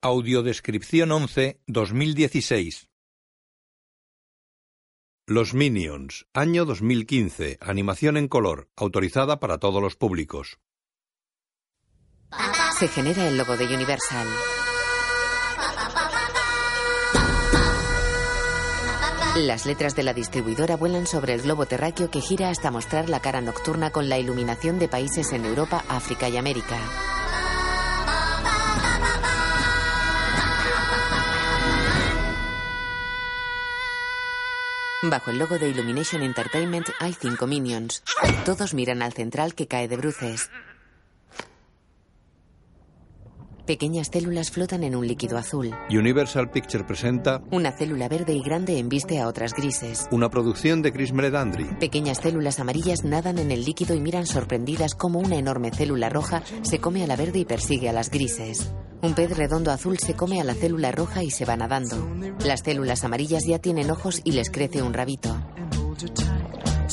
Audiodescripción 11 2016 Los Minions, año 2015, animación en color, autorizada para todos los públicos. Se genera el logo de Universal. Las letras de la distribuidora vuelan sobre el globo terráqueo que gira hasta mostrar la cara nocturna con la iluminación de países en Europa, África y América. Bajo el logo de Illumination Entertainment hay cinco minions. Todos miran al central que cae de bruces. Pequeñas células flotan en un líquido azul. Universal Picture presenta Una célula verde y grande embiste a otras grises. una producción de Chris Meledandri. Pequeñas células amarillas nadan en el líquido y miran sorprendidas cómo una enorme célula roja se come a la verde y persigue a las grises. Un pez redondo azul se come a la célula roja y se va nadando. Las células amarillas ya tienen ojos y les crece un rabito.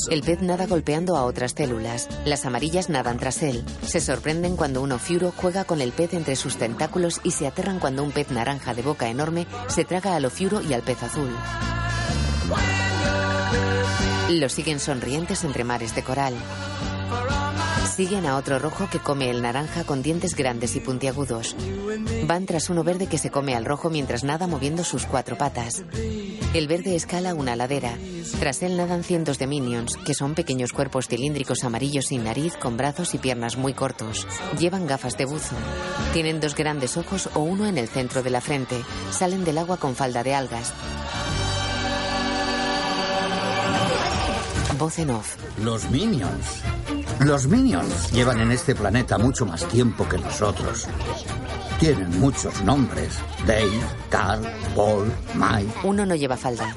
El pez nada golpeando a otras células. Las amarillas nadan tras él. Se sorprenden cuando un ofiuro juega con el pez entre sus tentáculos y se aterran cuando un pez naranja de boca enorme se traga al ofiuro y al pez azul. Los siguen sonrientes entre mares de coral. Siguen a otro rojo que come el naranja con dientes grandes y puntiagudos. Van tras uno verde que se come al rojo mientras nada moviendo sus cuatro patas. El verde escala una ladera. Tras él nadan cientos de minions, que son pequeños cuerpos cilíndricos amarillos sin nariz, con brazos y piernas muy cortos. Llevan gafas de buzo. Tienen dos grandes ojos o uno en el centro de la frente. Salen del agua con falda de algas. Voz en off. Los Minions. Los Minions llevan en este planeta mucho más tiempo que nosotros. Tienen muchos nombres. Dave, Carl, Paul, Mike. Uno no lleva falda.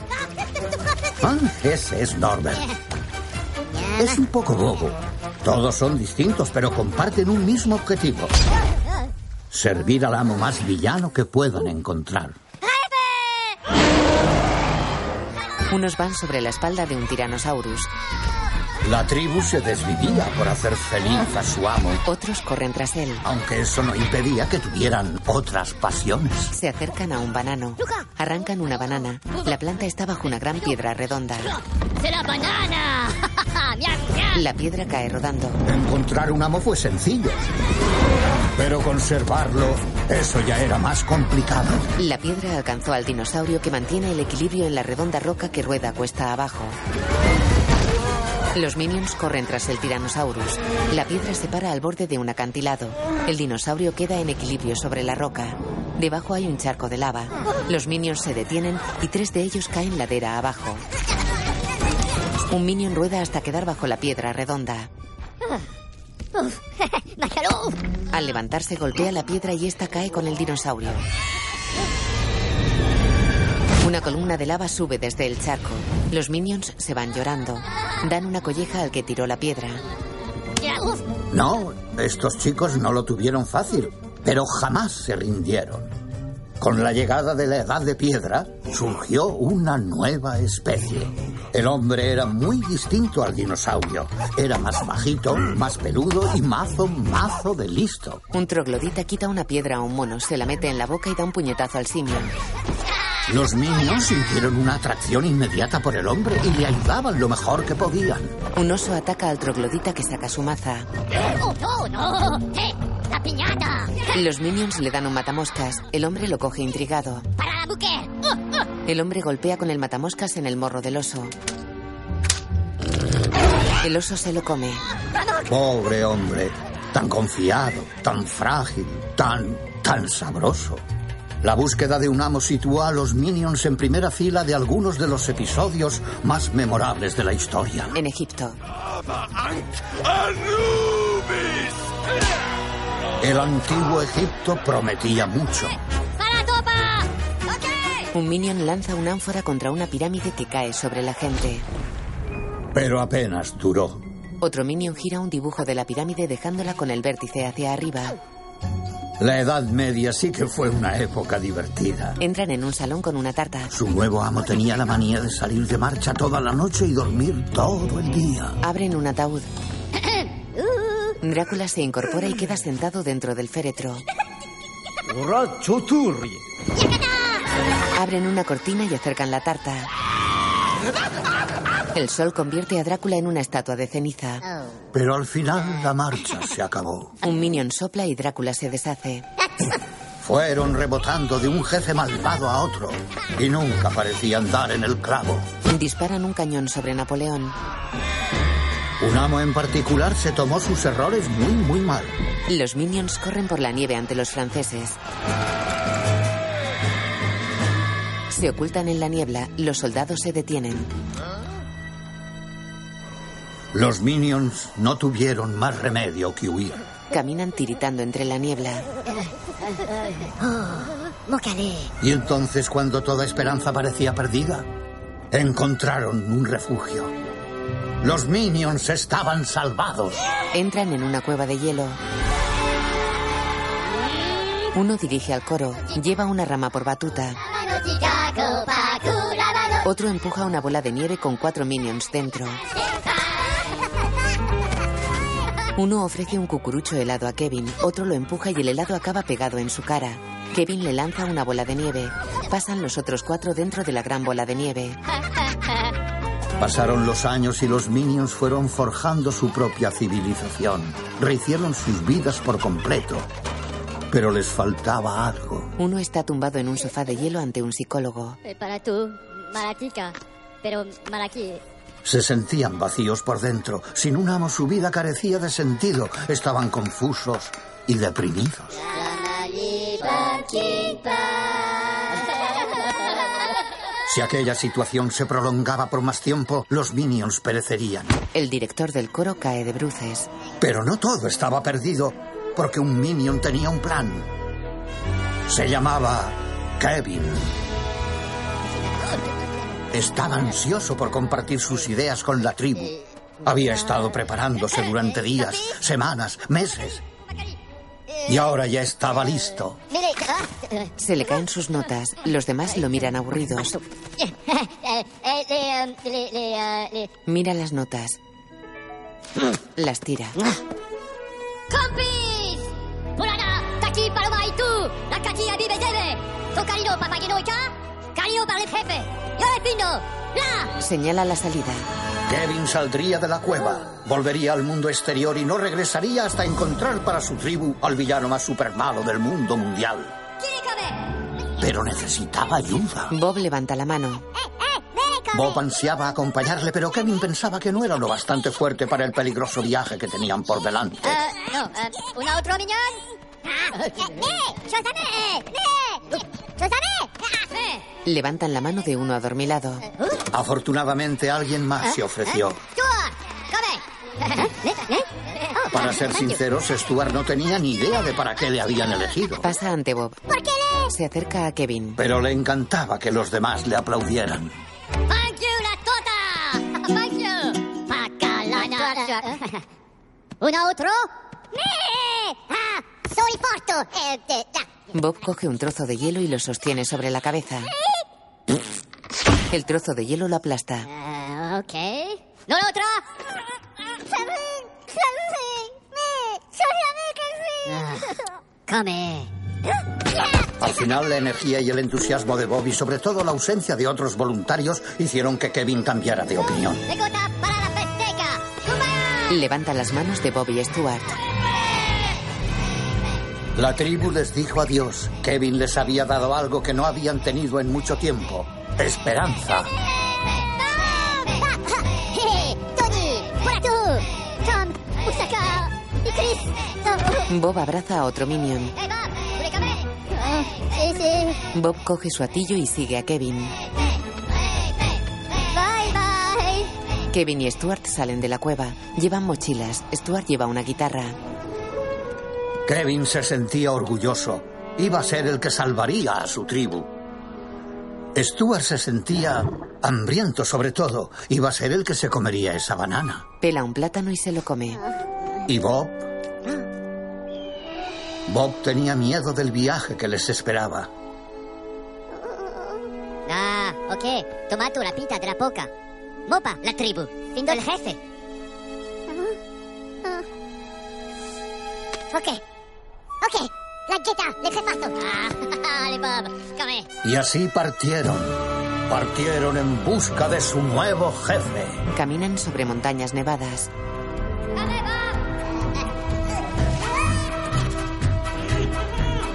Ah, ese es Norbert. Es un poco bobo. Todos son distintos, pero comparten un mismo objetivo. Servir al amo más villano que puedan encontrar. Unos van sobre la espalda de un tiranosaurus. La tribu se desvivía por hacer feliz a su amo, Otros corren tras él. aunque eso no impedía que tuvieran otras pasiones. Se acercan a un banano. Arrancan una banana. La planta está bajo una gran piedra redonda. ¡Será banana! La piedra cae rodando. Encontrar un amo fue sencillo. Pero conservarlo, eso ya era más complicado. La piedra alcanzó al dinosaurio que mantiene el equilibrio en la redonda roca que rueda cuesta abajo. Los minions corren tras el Tyrannosaurus. La piedra se para al borde de un acantilado. El dinosaurio queda en equilibrio sobre la roca. Debajo hay un charco de lava. Los minions se detienen y tres de ellos caen ladera abajo. Un minion rueda hasta quedar bajo la piedra redonda. Al levantarse golpea la piedra y esta cae con el dinosaurio. Una columna de lava sube desde el charco. Los minions se van llorando. Dan una colleja al que tiró la piedra. No, estos chicos no lo tuvieron fácil, pero jamás se rindieron. Con la llegada de la edad de piedra, surgió una nueva especie. El hombre era muy distinto al dinosaurio. Era más bajito, más peludo y mazo, mazo de listo. Un troglodita quita una piedra a un mono, se la mete en la boca y da un puñetazo al simio. Los minions sintieron una atracción inmediata por el hombre y le ayudaban lo mejor que podían. Un oso ataca al troglodita que saca su maza. ¡Oh, no, no! ¡Eh! ¡La piñata! Los minions le dan un matamoscas. El hombre lo coge intrigado. ¡Para la oh! El hombre golpea con el matamoscas en el morro del oso. El oso se lo come. Pobre hombre, tan confiado, tan frágil, tan, tan sabroso. La búsqueda de un amo sitúa a los minions en primera fila de algunos de los episodios más memorables de la historia. En Egipto. El antiguo Egipto prometía mucho. ¡Para la topa! Un minion lanza una ánfora contra una pirámide que cae sobre la gente. Pero apenas duró. Otro minion gira un dibujo de la pirámide dejándola con el vértice hacia arriba. La Edad Media sí que fue una época divertida. Entran en un salón con una tarta. Su nuevo amo tenía la manía de salir de marcha toda la noche y dormir todo el día. Abren un ataúd. Drácula se incorpora y queda sentado dentro del féretro. Abren una cortina y acercan la tarta. El sol convierte a Drácula en una estatua de ceniza. Pero al final la marcha se acabó. Un minion sopla y Drácula se deshace. Fueron rebotando de un jefe malvado a otro y nunca parecían dar en el clavo. Disparan un cañón sobre Napoleón. Un amo en particular se tomó sus errores muy, muy mal. Los minions corren por la nieve ante los franceses. Se ocultan en la niebla, los soldados se detienen. Los minions no tuvieron más remedio que huir. Caminan tiritando entre la niebla. Y entonces, cuando toda esperanza parecía perdida, encontraron un refugio. Los minions estaban salvados. Entran en una cueva de hielo. Uno dirige al coro, lleva una rama por batuta. Otro empuja una bola de nieve con cuatro minions dentro. Uno ofrece un cucurucho helado a Kevin, otro lo empuja y el helado acaba pegado en su cara. Kevin le lanza una bola de nieve. Pasan los otros cuatro dentro de la gran bola de nieve. Pasaron los años y los minions fueron forjando su propia civilización. Rehicieron sus vidas por completo. Pero les faltaba algo. Uno está tumbado en un sofá de hielo ante un psicólogo. Para tú, Maratica. Pero Maraki. Se sentían vacíos por dentro. Sin un amo su vida carecía de sentido. Estaban confusos y deprimidos. Si aquella situación se prolongaba por más tiempo, los minions perecerían. El director del coro cae de bruces. Pero no todo estaba perdido, porque un minion tenía un plan. Se llamaba Kevin. Estaba ansioso por compartir sus ideas con la tribu. Había estado preparándose durante días, semanas, meses. Y ahora ya estaba listo. Se le caen sus notas. Los demás lo miran aburridos. Mira las notas. Las tira. ¡Compis! ¡Cariño para el jefe! ¡Yo defino! ¡La! Señala la salida. Kevin saldría de la cueva, volvería al mundo exterior y no regresaría hasta encontrar para su tribu al villano más supermalo del mundo mundial. ¡Kirikabe! Pero necesitaba ayuda. Bob levanta la mano. Bob ansiaba acompañarle, pero Kevin pensaba que no era lo bastante fuerte para el peligroso viaje que tenían por delante. Eh, no, eh, ¿una otro miñón? Levantan la mano de uno adormilado. Afortunadamente alguien más se ofreció. Para ser sinceros, Stuart no tenía ni idea de para qué le habían elegido. Pasa ante Bob. ¿Por qué? Se acerca a Kevin. Pero le encantaba que los demás le aplaudieran. ¡Thank you, la tota! ¡Thank you! ¡Pacalana! ¿Una otro? ¡Ne! Eh, eh. Bob coge un trozo de hielo y lo sostiene sobre la cabeza. El trozo de hielo lo aplasta. Ah, ok. ¿No la otra? Ah, Come. Al final, la energía y el entusiasmo de Bob y sobre todo la ausencia de otros voluntarios hicieron que Kevin cambiara de opinión. Decota para la festeca. ¡Kumbaya! Levanta las manos de Bob y Stuart. La tribu les dijo adiós. Kevin les había dado algo que no habían tenido en mucho tiempo. Esperanza. Bob abraza a otro minion. ¡Eh, Bob! Coge su atillo y sigue a Kevin. Kevin y Stuart salen de la cueva. Llevan mochilas. Stuart lleva una guitarra. Kevin se sentía orgulloso. Iba a ser el que salvaría a su tribu. Stuart se sentía hambriento sobre todo. Iba a ser el que se comería esa banana. Pela un plátano y se lo come. ¿Y Bob? Bob tenía miedo del viaje que les esperaba. Ah, ok. Toma tu la pita de la poca. Mopa, la tribu. Siendo el jefe. Ok. Ok. La Galleta de jefazo. Allez, Bob, come. Y así partieron. Partieron en busca de su nuevo jefe. Caminan sobre montañas nevadas.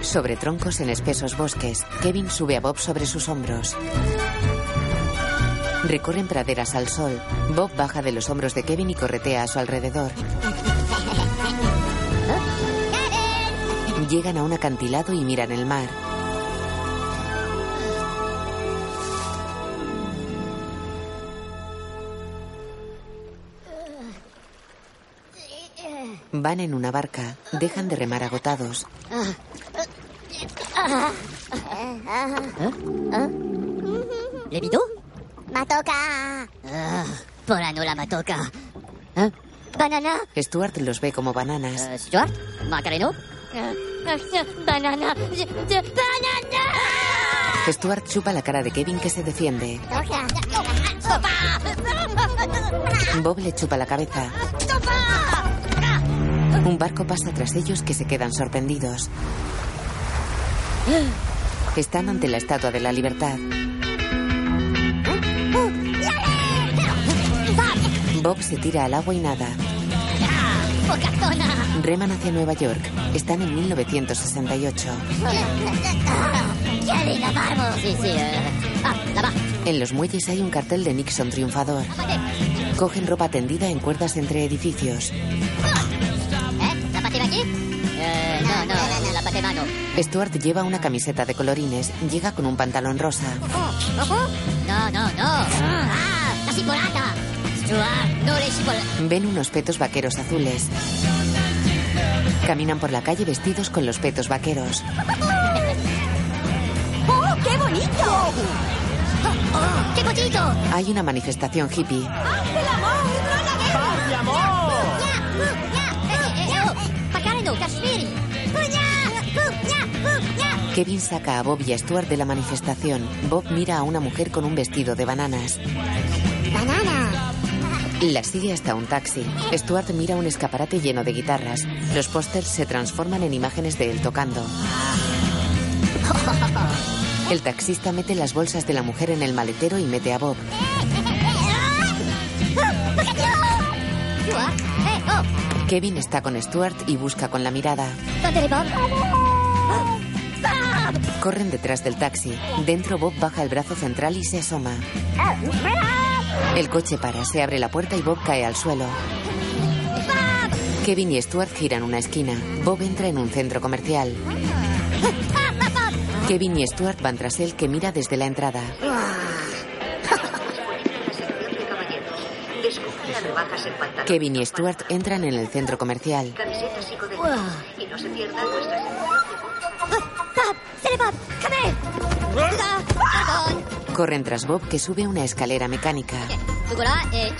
Sobre troncos en espesos bosques, Kevin sube a Bob sobre sus hombros. Recorren praderas al sol. Bob baja de los hombros de Kevin y corretea a su alrededor. Llegan a un acantilado y miran el mar. Van en una barca. Dejan de remar agotados. Les bidons Matoka. ah, Polano la matoca. Hein Banana Stuart los ve como bananas. euh, Stuart Macareno Banana. Stuart chupa la cara de Kevin que se defiende. Bob le chupa la cabeza. Un barco pasa tras ellos que se quedan sorprendidos. Están ante la Estatua de la Libertad. Bob se tira al agua y nada. Reman hacia Nueva York. Están en 1968. Kevin, la barbo. Si, si, euh... Ah, là-bas En los muelles hay un cartel de Nixon triunfador. Cogen ropa tendida en cuerdas entre edificios. Eh la pâté mano Stuart lleva una camiseta de colorines. Llega con un pantalón rosa. No, no, no Ah, la chipolata Stuart, no le chipol... Ven unos petos vaqueros azules. Caminan por la calle vestidos con los petos vaqueros. ¡Oh, qué bonito! ¡Qué bonito! Hay una manifestación hippie. Macareno, Kashmiri Kevin saca a Bob y a Stuart de la manifestación. Bob mira a una mujer con un vestido de bananas. La sigue hasta un taxi. Stuart mira un escaparate lleno de guitarras. Los pósters se transforman en imágenes de él tocando. El taxista mete las bolsas de la mujer en el maletero y mete a Bob. Kevin está con Stuart y busca con la mirada. Corren detrás del taxi. Dentro Bob baja el brazo central y se asoma. El coche para, se abre la puerta y Bob cae al suelo. Kevin y Stuart giran una esquina. Bob entra en un centro comercial. Kevin y Stuart van tras él que mira desde la entrada. Kevin y Stuart entran en el centro comercial. Corren tras Bob que sube una escalera mecánica.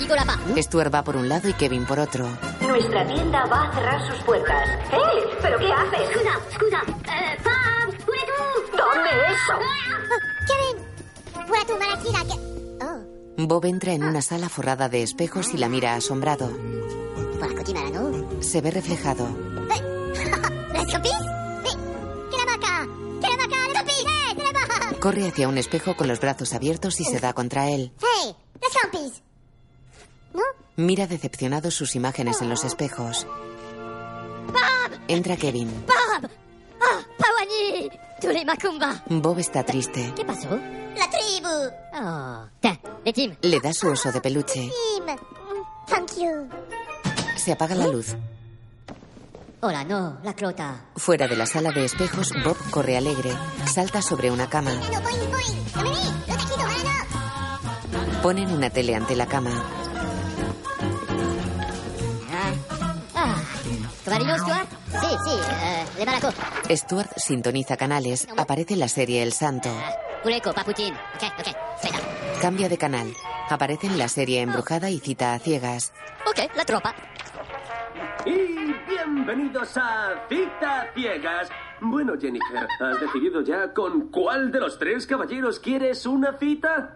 Igor là-bas Stuart va por un lado y Kevin por otro. Nuestra tienda va a cerrar sus puertas. ¡Eh! ¿Pero qué haces? Scusa, scusa. Eh, Bob, où es-tu? ¡Dame eso! Kevin, pour tu malaquina que... Oh, Bob entra en una sala forrada de espejos y la mira asombrado. Se ve reflejado. ¿Las Corre hacia un espejo con los brazos abiertos y se da contra él. ¡Hey! ¡Las compis! ¿No? Mira decepcionado sus imágenes en los espejos. Entra Kevin. Bob Ah, Pawani les Macumba Bob está triste. ¿Qué pasó? La tribu! Oh, les Tim Le da su oso de peluche. Tim! Thank you. Se apaga la luz. Hola, no, la crota Fuera de la sala de espejos, Bob corre alegre. Salta sobre una cama. Ponen una tele ante la cama. Ah, ¿Tomarino, Stuart? Sí, sí, les balacos Stuart sintoniza canales. Aparece la serie El Santo. Espera Cambia de canal. Aparece en la serie Embrujada y cita a ciegas. Ok, la tropa Y bienvenidos a Cita Ciegas. Bueno, Jennifer, ¿has decidido ya con cuál de los tres caballeros quieres una cita?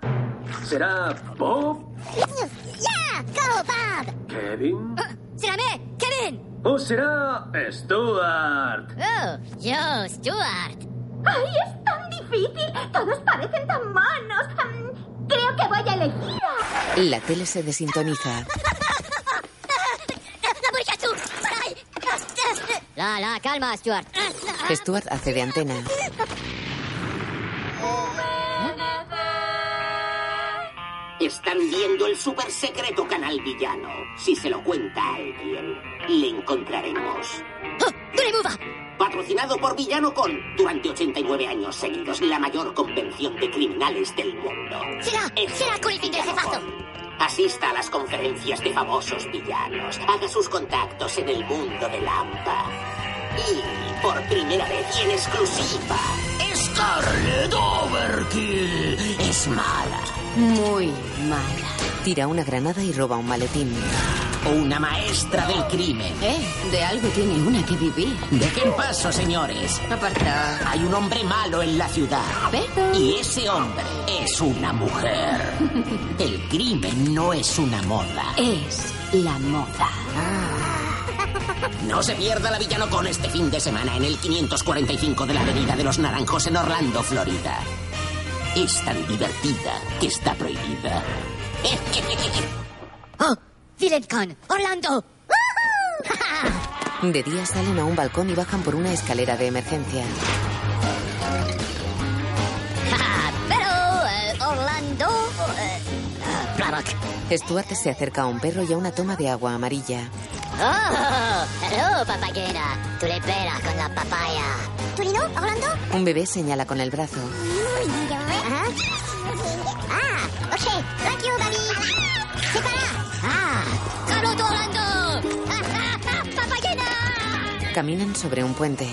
¿Será Bob? Yeah! Go, Bob! ¿Kevin? C'est la mer Kevin ¿O será Stuart? Oh, yo, Stuart. ¡Ay, es tan difícil! Todos parecen tan monos. Mm, creo que voy a elegir. La tele se desintoniza. La, la, calma, Stuart. Stuart hace de antena. Están viendo el super secreto canal villano. Si se lo cuenta a alguien, le encontraremos. ¡Oh, Duremuva! Patrocinado por Villano Con, durante 89 años seguidos, la mayor convención de criminales del mundo. Será, Es será con el fin del jefazo. Asista a las conferencias de famosos villanos. Haga sus contactos en el mundo de Lampa. Y, por primera vez y en exclusiva, Scarlet Overkill es mala. Muy mala. Tira una granada y roba un maletín. Una maestra del crimen. Eh, de algo tiene una que vivir. Dejen paso, señores. Aparta. Hay un hombre malo en la ciudad. Pero... Y ese hombre es una mujer. El crimen no es una moda. Es la moda. No se pierda la Villano con este fin de semana en el 545 de la Avenida de los Naranjos en Orlando, Florida. Es tan divertida que está prohibida. ¡Oh! VillainCon, Orlando. De día salen a un balcón y bajan por una escalera de emergencia. Pero, eh, Orlando... Eh, ah. Stuart se acerca a un perro y a una toma de agua amarilla. Oh, hello, papayera. Tú le peras con la papaya. ¿Turino? ¿Orlando? Un bebé señala con el brazo. Ajá. Ah, ok. Thank you, Caminan sobre un puente.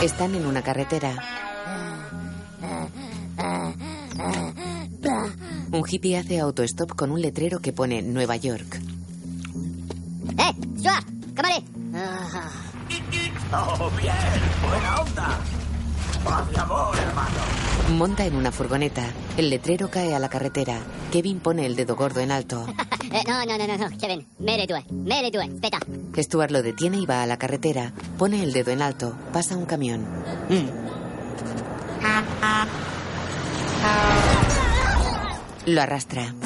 Están en una carretera. Un hippie hace autostop con un letrero que pone Nueva York. ¡Eh, Stuart! ¡Cámare! ¡Oh, bien! ¡Buena onda! ¡Paz y amor, hermano! Monta en una furgoneta. El letrero cae a la carretera. Kevin pone el dedo gordo en alto. Eh, no, no, no, no, no, Kevin. Mere due, mere due, aspetta. Stuart lo detiene y va a la carretera. Pone el dedo en alto. Pasa un camión. Lo arrastra.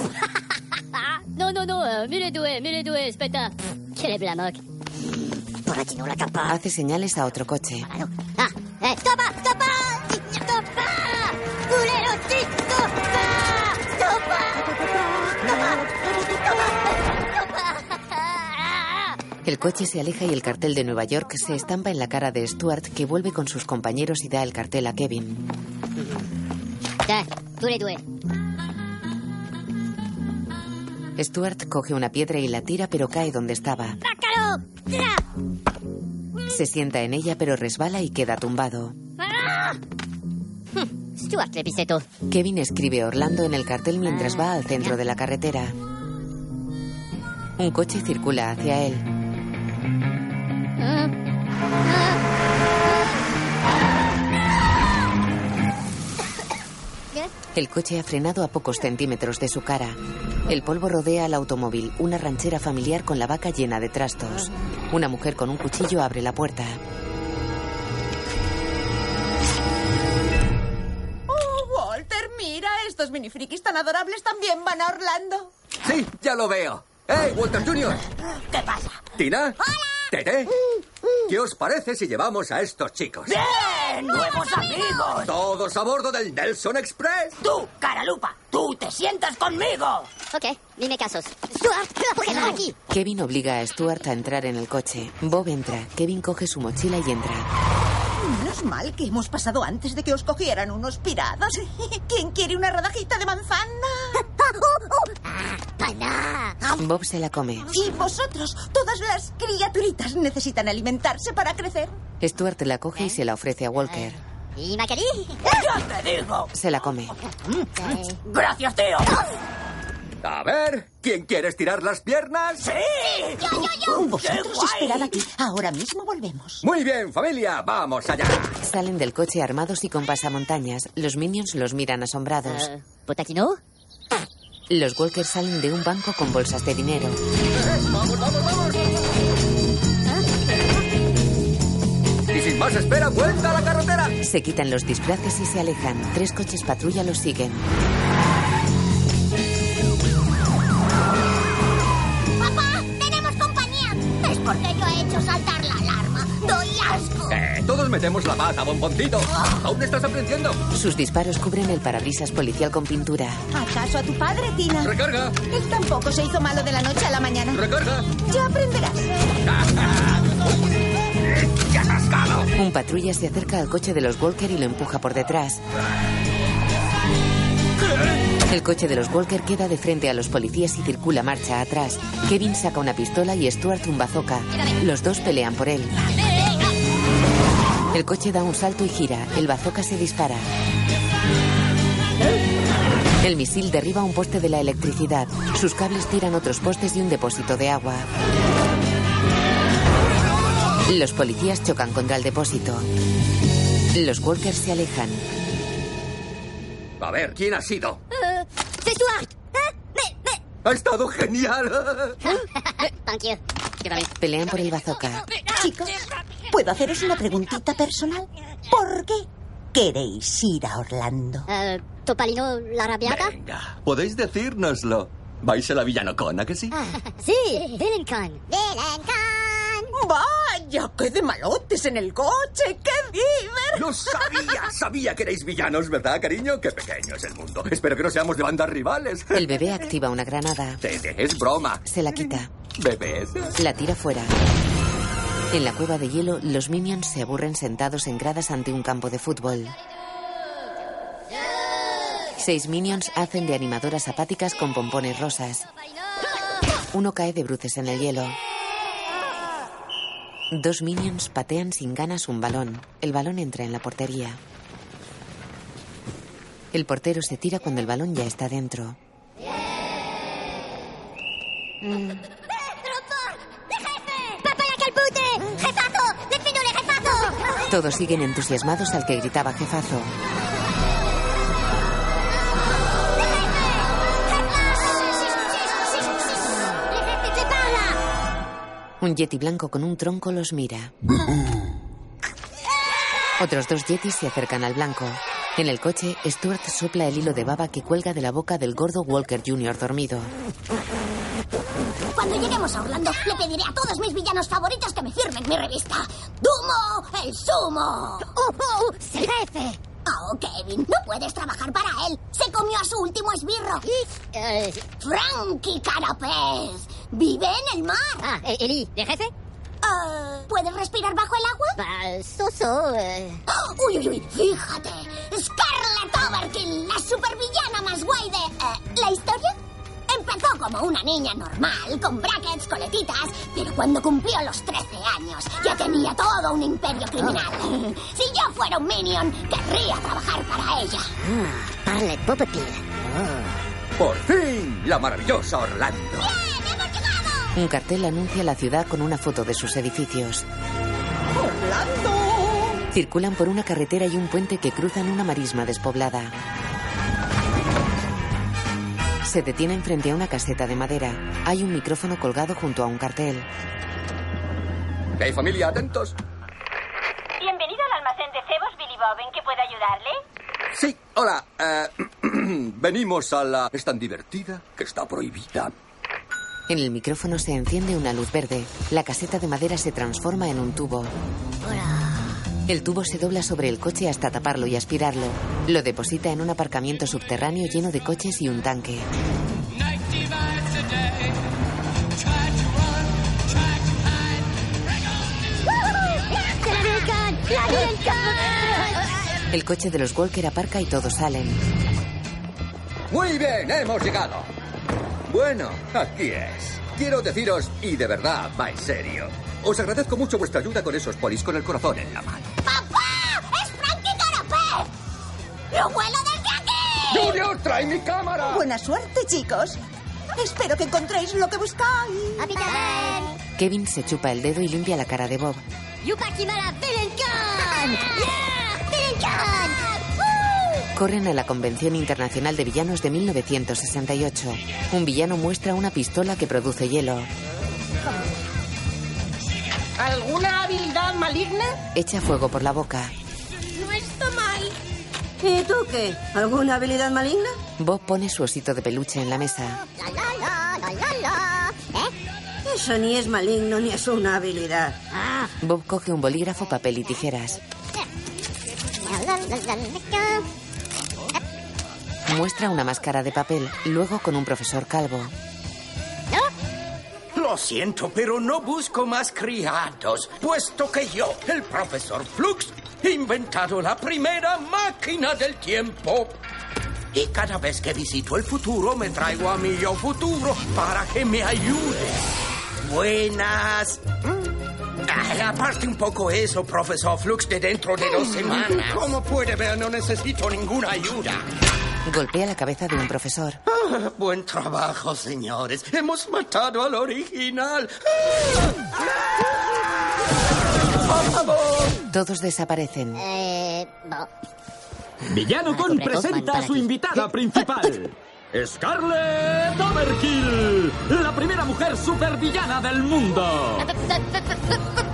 No, no, no, mere due, mere due, aspetta. Che le. Hace señales a otro coche. Ah, eh, stoppa, El coche se aleja y el cartel de Nueva York se estampa en la cara de Stuart, que vuelve con sus compañeros y da el cartel a Kevin. Eh. Stuart coge una piedra y la tira, pero cae donde estaba. Se sienta en ella, pero resbala y queda tumbado. ¡Ah! Hm, Stuart le piseto. Kevin escribe Orlando en el cartel mientras va al centro de la carretera. Un coche circula hacia él. El coche ha frenado a pocos centímetros de su cara. El polvo rodea al automóvil, una ranchera familiar con la vaca llena de trastos. Una mujer con un cuchillo abre la puerta. Oh, Walter, mira, estos minifrikis tan adorables también van a Orlando. Sí, ya lo veo. ¡Hey, Walter Jr.! ¿Qué pasa? ¿Tina? ¡Hola! ¿Tete? ¿Qué os parece si llevamos a estos chicos? ¡Bien! ¡Nuevos amigos! ¿Todos a bordo del Nelson Express? ¡Tú, caralupa! ¡Tú te sientas conmigo! Ok, dime casos. Stuart, quédate aquí. Kevin obliga a Stuart a entrar en el coche. Bob entra. Kevin coge su mochila y entra. Mal que hemos pasado antes de que os cogieran unos piratas. ¿Quién quiere una rodajita de manzana? Bob se la come. Y vosotros, todas las criaturitas necesitan alimentarse para crecer. Stuart la coge y se la ofrece a Walker. ¿Y Macari? ¡Ya te digo! Se la come. ¡Gracias, tío! A ver, ¿quién quiere estirar las piernas? ¡Sí! ¡Yo, yo, yo! Vosotros esperad aquí. Ahora mismo volvemos. Muy bien, familia, vamos allá. Salen del coche armados y con pasamontañas. Los minions los miran asombrados. Eh, ¿Potaquino? Los Walkers salen de un banco con bolsas de dinero. ¡Vamos, vamos, vamos! Y sin más espera, vuelta a la carretera. Se quitan los disfraces y se alejan. Tres coches patrulla los siguen. Metemos la pata, bomboncito. ¿Aún estás aprendiendo? Sus disparos cubren el parabrisas policial con pintura. ¿Acaso a tu padre, Tina? Recarga. Él tampoco se hizo malo de la noche a la mañana. Recarga. Ya aprenderás. ¡Qué atascado! Un patrulla se acerca al coche de los Walker y lo empuja por detrás. El coche de los Walker queda de frente a los policías y circula marcha atrás. Kevin saca una pistola y Stuart un bazooka. Los dos pelean por él. El coche da un salto y gira. El bazooka se dispara. El misil derriba un poste de la electricidad. Sus cables tiran otros postes y un depósito de agua. Los policías chocan contra el depósito. Los Walkers se alejan. A ver, ¿quién ha sido? Uh, c'est Stuart. Me, me. ¡Ha estado genial! Thank you. Pelean por el bazooka. Chicos, ¿puedo haceros una preguntita personal? ¿Por qué queréis ir a Orlando? Uh, Topalino la rabiata? Venga, podéis decírnoslo. ¿Vais a la villanocona, que sí? Ah, sí, Villancon. Vaya, qué de malotes en el coche, qué diver. ¡Lo sabía! Sabía que erais villanos, ¿verdad, cariño? Qué pequeño es el mundo. Espero que no seamos de bandas rivales. El bebé activa una granada. Tete, es broma. Se la quita. Bebés. La tira fuera. En la cueva de hielo, los minions se aburren sentados en gradas ante un campo de fútbol. Seis minions hacen de animadoras apáticas con pompones rosas. Uno cae de bruces en el hielo. Dos minions patean sin ganas un balón. El balón entra en la portería. El portero se tira cuando el balón ya está dentro. ¡Papaya Todos siguen entusiasmados al que gritaba jefazo. Un yeti blanco con un tronco los mira. Otros dos yetis se acercan al blanco. En el coche, Stuart sopla el hilo de baba que cuelga de la boca del gordo Walker Jr. dormido. Cuando lleguemos a Orlando, le pediré a todos mis villanos favoritos que me firmen mi revista. ¡Dumo el sumo! ¡Oh, oh! ¡Sí, jefe! Oh, Kevin, no puedes trabajar para él. Se comió a su último esbirro. Eh, Frankie Carapez. Vive en el mar. ah, eh, Eli, ¿de jefe? Ah, ¿Puedes respirar bajo el agua? Ah, so-so. eh. Uy, uy, uy, fíjate. Scarlett Overkill, la supervillana más guay de... ¿La historia? Empezó como una niña normal, con brackets, coletitas, pero cuando cumplió los 13 años ya tenía todo un imperio criminal. Si yo fuera un minion, querría trabajar para ella. Ah, parle Popetil. ¡Por fin! ¡La maravillosa Orlando! Un cartel anuncia la ciudad con una foto de sus edificios. ¡Orlando! Circulan por una carretera y un puente que cruzan una marisma despoblada. Se detienen frente a una caseta de madera. Hay un micrófono colgado junto a un cartel. ¿Hey, familia? ¿Atentos? Bienvenido al almacén de cebos Billy Bob. ¿En qué puedo ayudarle? Sí, hola. eh, venimos a la... Es tan divertida que está prohibida. En el micrófono se enciende una luz verde. La caseta de madera se transforma en un tubo. El tubo se dobla sobre el coche hasta taparlo y aspirarlo. Lo deposita en un aparcamiento subterráneo lleno de coches y un tanque. El coche de los Walker aparca y todos salen. Muy bien, hemos llegado. Bueno, aquí es. Quiero deciros, y de verdad, va en serio. Os agradezco mucho vuestra ayuda con esos polis con el corazón en la mano. ¡Papá! ¡Es Frankie Carapez! ¡Lo vuelo desde aquí! ¡Junior, trae mi cámara! Buena suerte, chicos. Espero que encontréis lo que buscáis. ¡Capitán! Kevin se chupa el dedo y limpia la cara de Bob. ¡Yupa Kimara! ¡Yeah! Corren a la Convención Internacional de Villanos de 1968. Un villano muestra una pistola que produce hielo. ¿Alguna habilidad maligna? Echa fuego por la boca. No está mal. ¿Y tú qué? ¿Alguna habilidad maligna? Bob pone su osito de peluche en la mesa. La, la, la. ¿Eh? Eso ni es maligno ni es una habilidad. Ah. Bob coge un bolígrafo, papel y tijeras. Muestra una máscara de papel, luego con un profesor calvo. Lo siento, pero no busco más criados, puesto que yo, el profesor Flux, he inventado la primera máquina del tiempo. Y cada vez que visito el futuro, me traigo a mi yo futuro para que me ayude. Buenas. Ah, aparte un poco eso, profesor Flux, de dentro de dos semanas. Como puede ver, no necesito ninguna ayuda. Golpea la cabeza de un profesor. Ah, buen trabajo, señores. Hemos matado al original. Todos desaparecen. Eh, no. Villano Con presenta a su invitada principal. Scarlett Overkill, la primera mujer supervillana del mundo.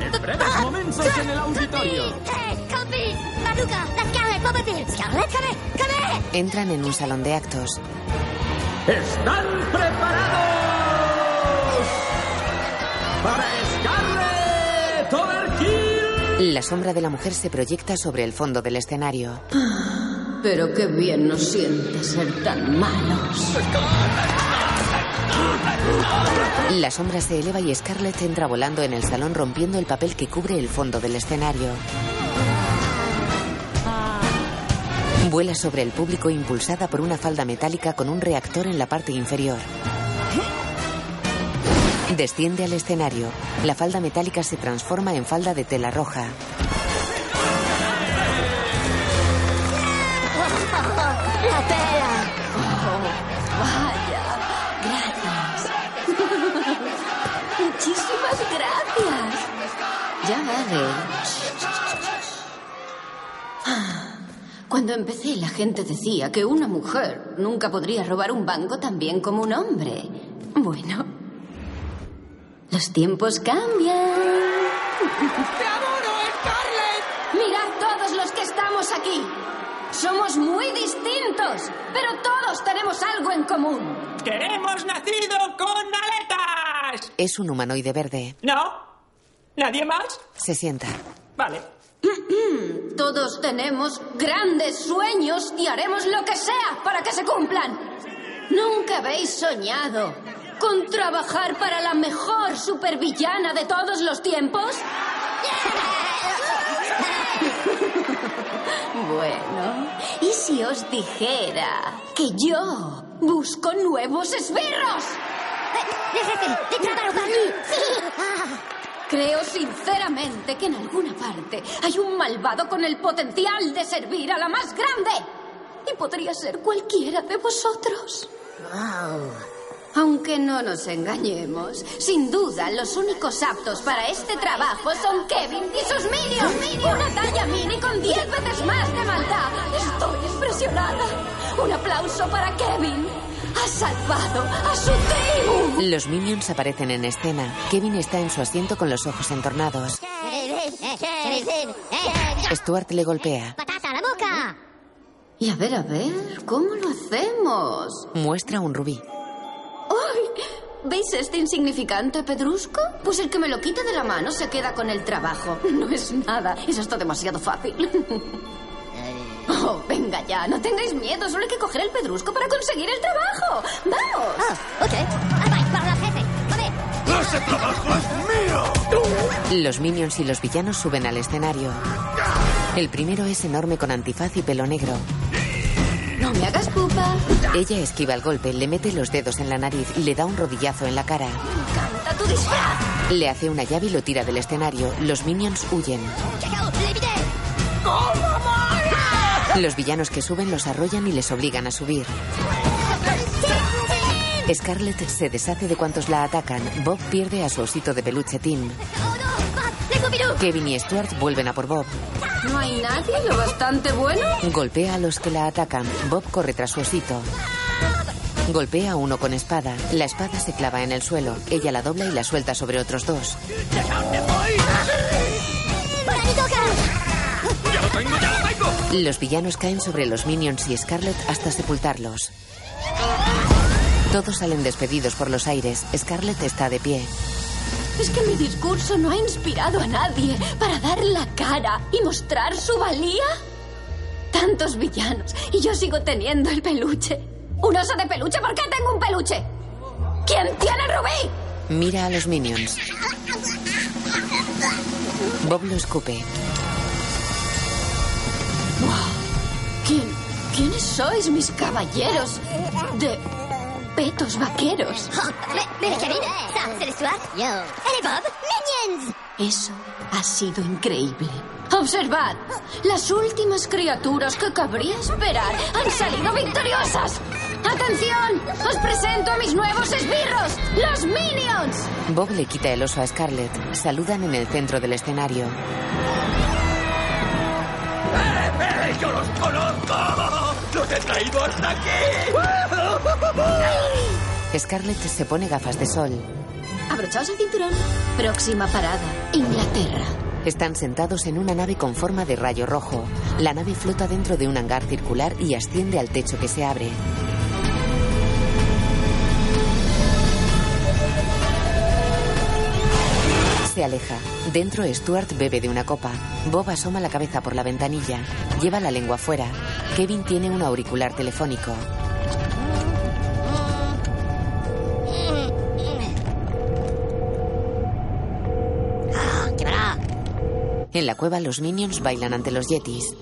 En breves momentos en el auditorio. Entran en un salón de actos. ¿Están preparados? Para Scarlett Overkill. La sombra de la mujer se proyecta sobre el fondo del escenario. Pero qué bien nos siente ser tan malos. La sombra se eleva y Scarlett entra volando en el salón rompiendo el papel que cubre el fondo del escenario. Vuela sobre el público impulsada por una falda metálica con un reactor en la parte inferior. Desciende al escenario. La falda metálica se transforma en falda de tela roja. Vaya, gracias. Muchísimas gracias. Ya vale. Cuando empecé, la gente decía que una mujer nunca podría robar un banco tan bien como un hombre. Bueno, los tiempos cambian. ¡Te adoro, Scarlett! Mirad todos los que estamos aquí. Somos muy distintos, pero todos tenemos algo en común. ¡Que hemos nacido con aletas! Es un humanoide verde. ¿No? ¿Nadie más? Se sienta. Vale. Todos tenemos grandes sueños y haremos lo que sea para que se cumplan. ¿Nunca habéis soñado con trabajar para la mejor supervillana de todos los tiempos? Bueno, ¿y si os dijera que yo busco nuevos esbirros? Creo sinceramente que en alguna parte hay un malvado con el potencial de servir a la más grande. Y podría ser cualquiera de vosotros. Aunque no nos engañemos, sin duda los únicos aptos para este trabajo son Kevin y sus minions. Una talla mini con 10 veces más de maldad. Estoy impresionada. Un aplauso para Kevin. Ha salvado a su tribu. Los minions aparecen en escena. Kevin está en su asiento con los ojos entornados. Stuart le golpea. ¡Patata a la boca! Y a ver, a ver, ¿cómo lo hacemos? Muestra un rubí. ¡Ay! ¿Veis este insignificante pedrusco? Pues el que me lo quite de la mano se queda con el trabajo. No es nada, es esto demasiado fácil. Oh, venga ya, no tengáis miedo, solo hay que coger el pedrusco para conseguir el trabajo. ¡Vamos! Oh, ok. Vais para la jefe. ¡Vale! ¡Ese trabajo es mío! Los minions y los villanos suben al escenario. El primero es enorme con antifaz y pelo negro. No me hagas pupa. Ella esquiva el golpe, le mete los dedos en la nariz y le da un rodillazo en la cara. Me encanta tu disfraz. Le hace una llave y lo tira del escenario. Los minions huyen. ¿Cómo? Los villanos que suben los arrollan y les obligan a subir. Scarlett se deshace de cuantos la atacan. Bob pierde a su osito de peluche Tim. Kevin y Stuart vuelven a por Bob. ¿No hay nadie lo bastante bueno? Golpea a los que la atacan. Bob corre tras su osito. Golpea a uno con espada. La espada se clava en el suelo. Ella la dobla y la suelta sobre otros dos. ¡Ya lo tengo, ya lo tengo! Los villanos caen sobre los minions y Scarlet hasta sepultarlos. Todos salen despedidos por los aires. Scarlet está de pie. Es que mi discurso no ha inspirado a nadie para dar la cara y mostrar su valía. Tantos villanos y yo sigo teniendo el peluche. ¿Un oso de peluche? ¿Por qué tengo un peluche? ¿Quién tiene el rubí? Mira a los minions. Bob lo escupe. ¿Quién, ¿Quiénes sois mis caballeros de petos vaqueros? Est Bob. Minions! Eso ha sido increíble. Observad, las últimas criaturas que cabría esperar han salido victoriosas. ¡Atención! ¡Os presento a mis nuevos esbirros, los Minions! Bob le quita el oso a Scarlet. Saludan en el centro del escenario. ¡Eh, yo los conozco! ¡Los he traído hasta aquí! Scarlet se pone gafas de sol. Abrochaos el cinturón. Próxima parada, Inglaterra. Están sentados en una nave con forma de rayo rojo. La nave flota dentro de un hangar circular y asciende al techo que se abre. Se aleja. Dentro, Stuart bebe de una copa. Bob asoma la cabeza por la ventanilla. Lleva la lengua fuera. Kevin tiene un auricular telefónico. En la cueva, los minions bailan ante los yetis.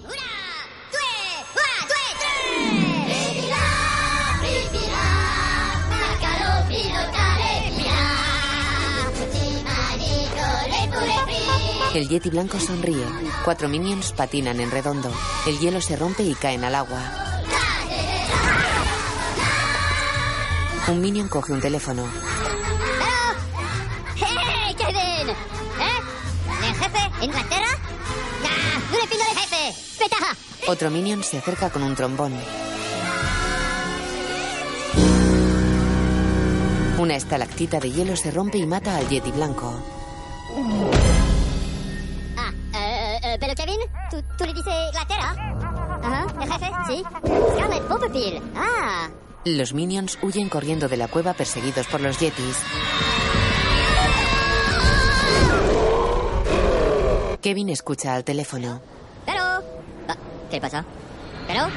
El yeti blanco sonríe. Cuatro minions patinan en redondo. El hielo se rompe y caen al agua. Un minion coge un teléfono. ¡Hey, Kevin! ¿Eh? ¿El jefe? ¿Inglaterra? ¡Ah! ¡No le pido el jefe! ¡Petaja! Otro minion se acerca con un trombón. Una estalactita de hielo se rompe y mata al yeti blanco. ¿Tú, tú le dices Inglaterra? Ajá, el jefe, sí. Popperfield. Ah. Los minions huyen corriendo de la cueva perseguidos por los yetis. Kevin escucha al teléfono. Pero... Ah, ¿Qué pasa? ¿Pero?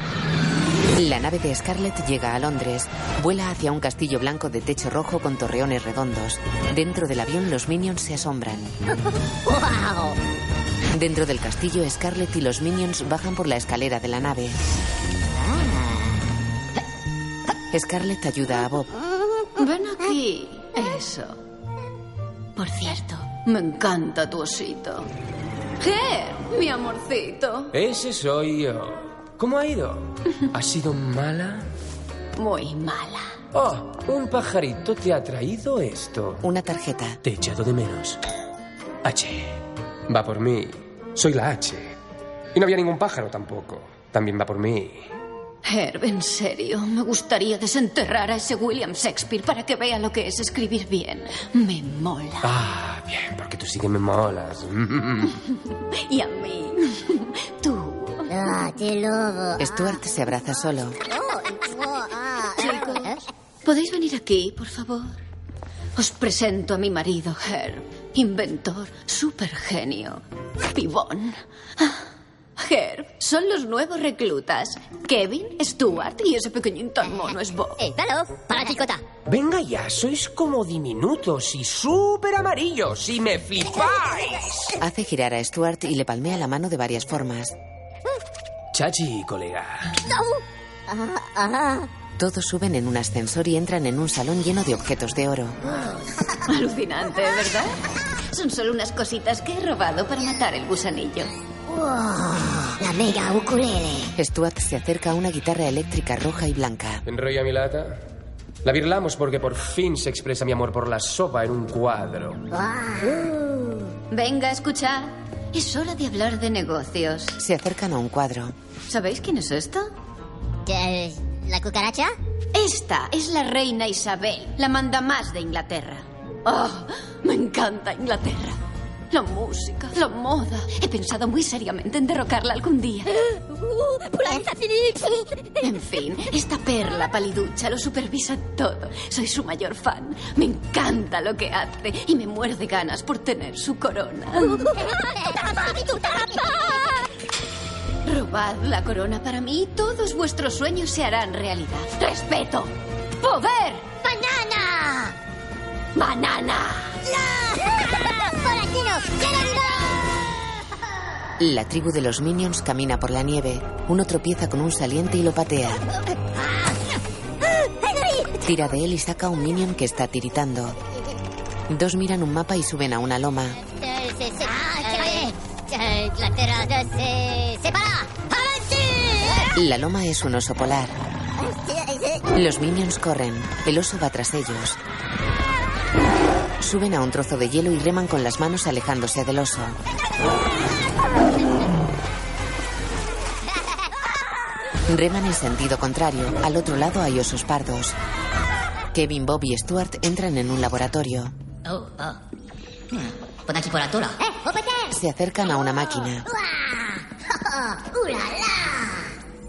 La nave de Scarlett llega a Londres. Vuela hacia un castillo blanco de techo rojo con torreones redondos. Dentro del avión los minions se asombran. ¡Wow! Dentro del castillo, Scarlett y los minions bajan por la escalera de la nave. Scarlett ayuda a Bob. Ven aquí. Eso. Por cierto, me encanta tu osito. ¿Qué? Mi amorcito. Ese soy yo. ¿Cómo ha ido? ¿Ha sido mala? Muy mala. Oh, un pajarito te ha traído esto. Una tarjeta. Te he echado de menos. H. Va por mí. Soy la H. Y no había ningún pájaro tampoco. También va por mí. Herb, en serio, me gustaría desenterrar a ese William Shakespeare para que vea lo que es escribir bien. Me mola. Ah, bien, porque tú sí que me molas. Y a mí. Tú. Ah, qué lobo. Stuart se abraza solo. Chicos, ¿podéis venir aquí, por favor? Os presento a mi marido, Herb. Inventor, supergenio, pibón. Ah, Herb, son los nuevos reclutas. Kevin, Stuart y ese pequeñín tan mono es Bob. ¡Eh, palo! ¡Para chicota! Venga ya, sois como diminutos y súper amarillos y me flipáis. Hace girar a Stuart y le palmea la mano de varias formas. Chachi, colega. Ah, ah. Todos suben en un ascensor y entran en un salón lleno de objetos de oro. Alucinante, ¿verdad? Son solo unas cositas que he robado para matar el gusanillo. Wow, la mega ukulele. Stuart se acerca a una guitarra eléctrica roja y blanca. ¿Enrolla mi lata? La virlamos porque por fin se expresa mi amor por la sopa en un cuadro. Wow. Venga, a escuchar. Es hora de hablar de negocios. Se acercan a un cuadro. ¿Sabéis quién es esta? ¿La cucaracha? Esta es la reina Isabel, la manda más de Inglaterra. ¡Oh! Me encanta Inglaterra. La música, la moda. He pensado muy seriamente en derrocarla algún día. En fin, esta perla paliducha lo supervisa todo. Soy su mayor fan. Me encanta lo que hace y me muero de ganas por tener su corona. Robad la corona para mí y todos vuestros sueños se harán realidad. Respeto. Poder. ¡Banana! Banana. ¡Por aquí no! ¡Quiero La tribu de los Minions camina por la nieve. Uno tropieza con un saliente y lo patea. Tira de él y saca un Minion que está tiritando. Dos miran un mapa y suben a una loma. Se separa. ¡Avanti! La loma es un oso polar. Los Minions corren. El oso va tras ellos. Suben a un trozo de hielo y reman con las manos alejándose del oso. Reman en sentido contrario. Al otro lado hay osos pardos. Kevin, Bob y Stuart entran en un laboratorio. Oh, oh. Por aquí por la tora. ¡Eh! Se acercan a una máquina.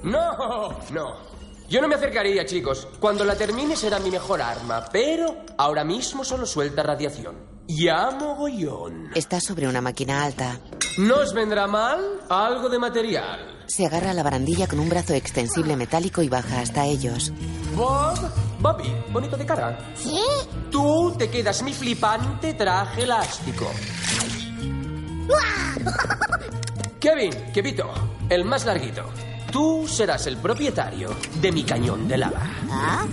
No, no. Yo no me acercaría, chicos. Cuando la termine será mi mejor arma, pero ahora mismo solo suelta radiación. Ya mogollón. Está sobre una máquina alta. ¿No os vendrá mal algo de material? Se agarra a la barandilla con un brazo extensible metálico y baja hasta ellos. Bob, Bobby, bonito de cara. ¿Sí? Tú te quedas mi flipante traje elástico. Kevin, Kevito, el más larguito. Tú serás el propietario de mi cañón de lava. ¿Ah?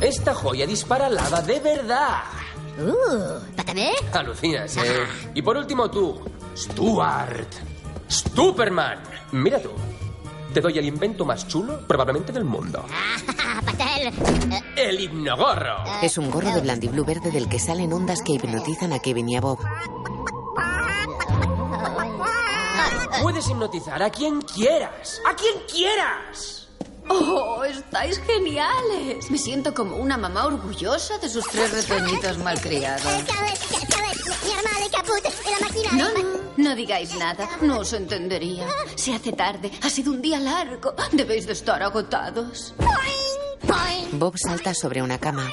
Esta joya dispara lava de verdad. Uh, ¿pátame? Alucinas, ¿eh? Y por último tú, Stuart. Stuperman. Mira tú. Te doy el invento más chulo, probablemente del mundo. ¡Patel! Eh, El hipnogorro. Es un gorro de blandiblú verde del que salen ondas que hipnotizan a Kevin y a Bob. Puedes hipnotizar a quien quieras. ¡A quien quieras! ¡Oh, estáis geniales! Me siento como una mamá orgullosa de sus tres retoñitos malcriados. ¿Sabes? ¿Sabes? Mi arma de caput y la máquina No, no, no digáis nada. No os entendería. Se hace tarde. Ha sido un día largo. Debéis de estar agotados. Bob salta sobre una cama.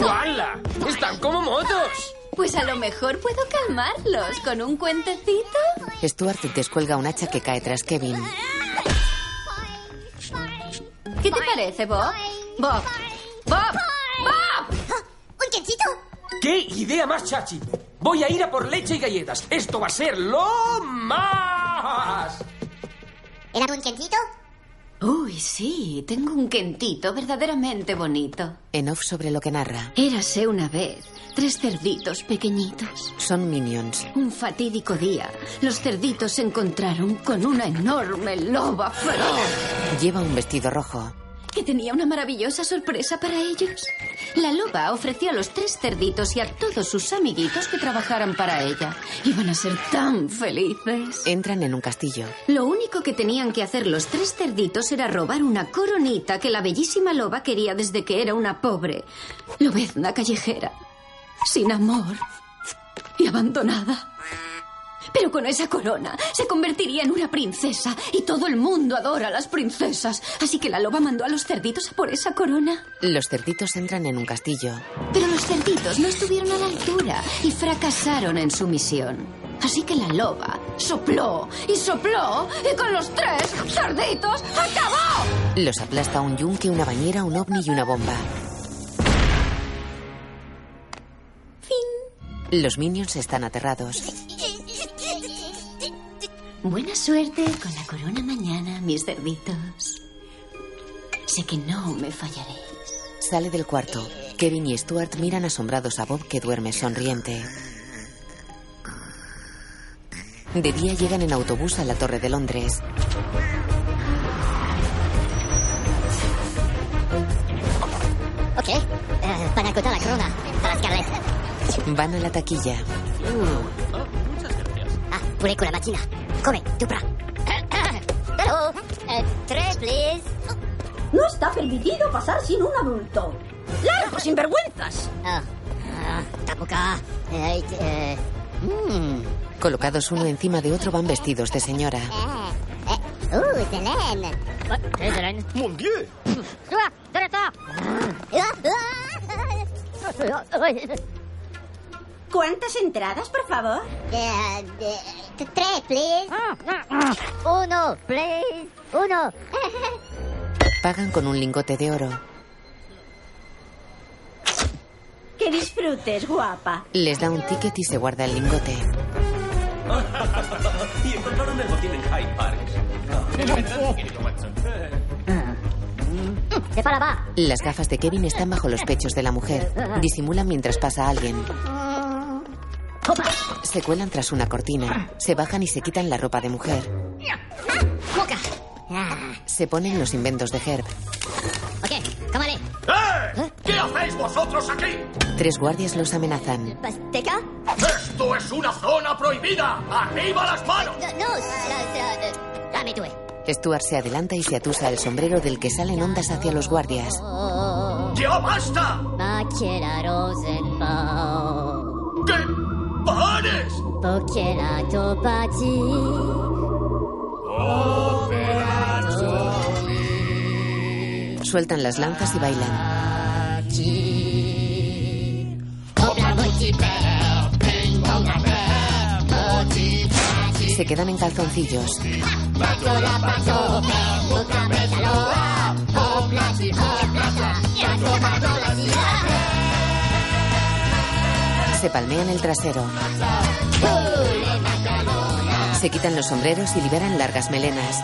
¡Hala! ¡Están como motos! Pues a lo mejor puedo calmarlos con un cuentecito. Stuart descuelga un hacha que cae tras Kevin. ¿Qué te parece, Bob? Bob. Bob. Bob. ¿Un quencito? ¡Qué idea más chachi! Voy a ir a por leche y galletas. Esto va a ser lo más. ¿Era un quencito? Uy, sí, tengo un quentito verdaderamente bonito. En off sobre lo que narra. Érase una vez tres cerditos pequeñitos. Son Minions. Un fatídico día, los cerditos se encontraron con una enorme loba feroz Lleva un vestido rojo. que tenía una maravillosa sorpresa para ellos. La loba ofreció a los tres cerditos y a todos sus amiguitos que trabajaran para ella. Iban a ser tan felices. Entran en un castillo. Lo único que tenían que hacer los tres cerditos era robar una coronita que la bellísima loba quería desde que era una pobre lobezna callejera, sin amor y abandonada. Pero con esa corona se convertiría en una princesa y todo el mundo adora a las princesas. Así que la loba mandó a los cerditos a por esa corona. Los cerditos entran en un castillo. Pero los cerditos no estuvieron a la altura y fracasaron en su misión. Así que la loba sopló y sopló y con los tres cerditos acabó. Los aplasta un yunque, una bañera, un ovni y una bomba. Los Minions están aterrados. Buena suerte con la corona mañana, mis cerditos. Sé que no me fallaréis. Sale del cuarto. Kevin y Stuart miran asombrados a Bob que duerme sonriente. De día llegan en autobús a la Torre de Londres. Ok. eh, para la corona. Para Scarlett. Van a la taquilla. Uh. Puré con la máquina. Come, tu pra. Hello. Eh, tres, please. No está permitido pasar sin un adulto. ¡Largo, sinvergüenzas! Ah, ah, tapuca. Eh, eh, mm. Colocados uno encima de otro van vestidos de señora. Eh, eh. Uh, Selene. ¿Qué, Selene? Mon Dieu. ¿Dónde está? ¿Cuántas entradas, por favor? Tres, please. Uno, please. Uno. Pagan con un lingote de oro. Que disfrutes, guapa. Les da un ticket y se guarda el lingote. y encontraron el botín en Hyde Park. ¡De para va! Las gafas de Kevin están bajo los pechos de la mujer. Disimulan mientras pasa alguien. Se cuelan tras una cortina. Se bajan y se quitan la ropa de mujer. Se ponen los inventos de Herb. Ok, cámara. ¡Eh! ¿Qué hacéis vosotros aquí? Tres guardias los amenazan. ¿Pasteca? ¡Esto es una zona prohibida! ¡Arriba las manos! No, dame tú. Stuart se adelanta y se atusa el sombrero del que salen ondas hacia los guardias. ¡Ya basta! Sueltan las lanzas y bailan. Se quedan en calzoncillos. Se palmean el trasero. Se quitan los sombreros y liberan largas melenas.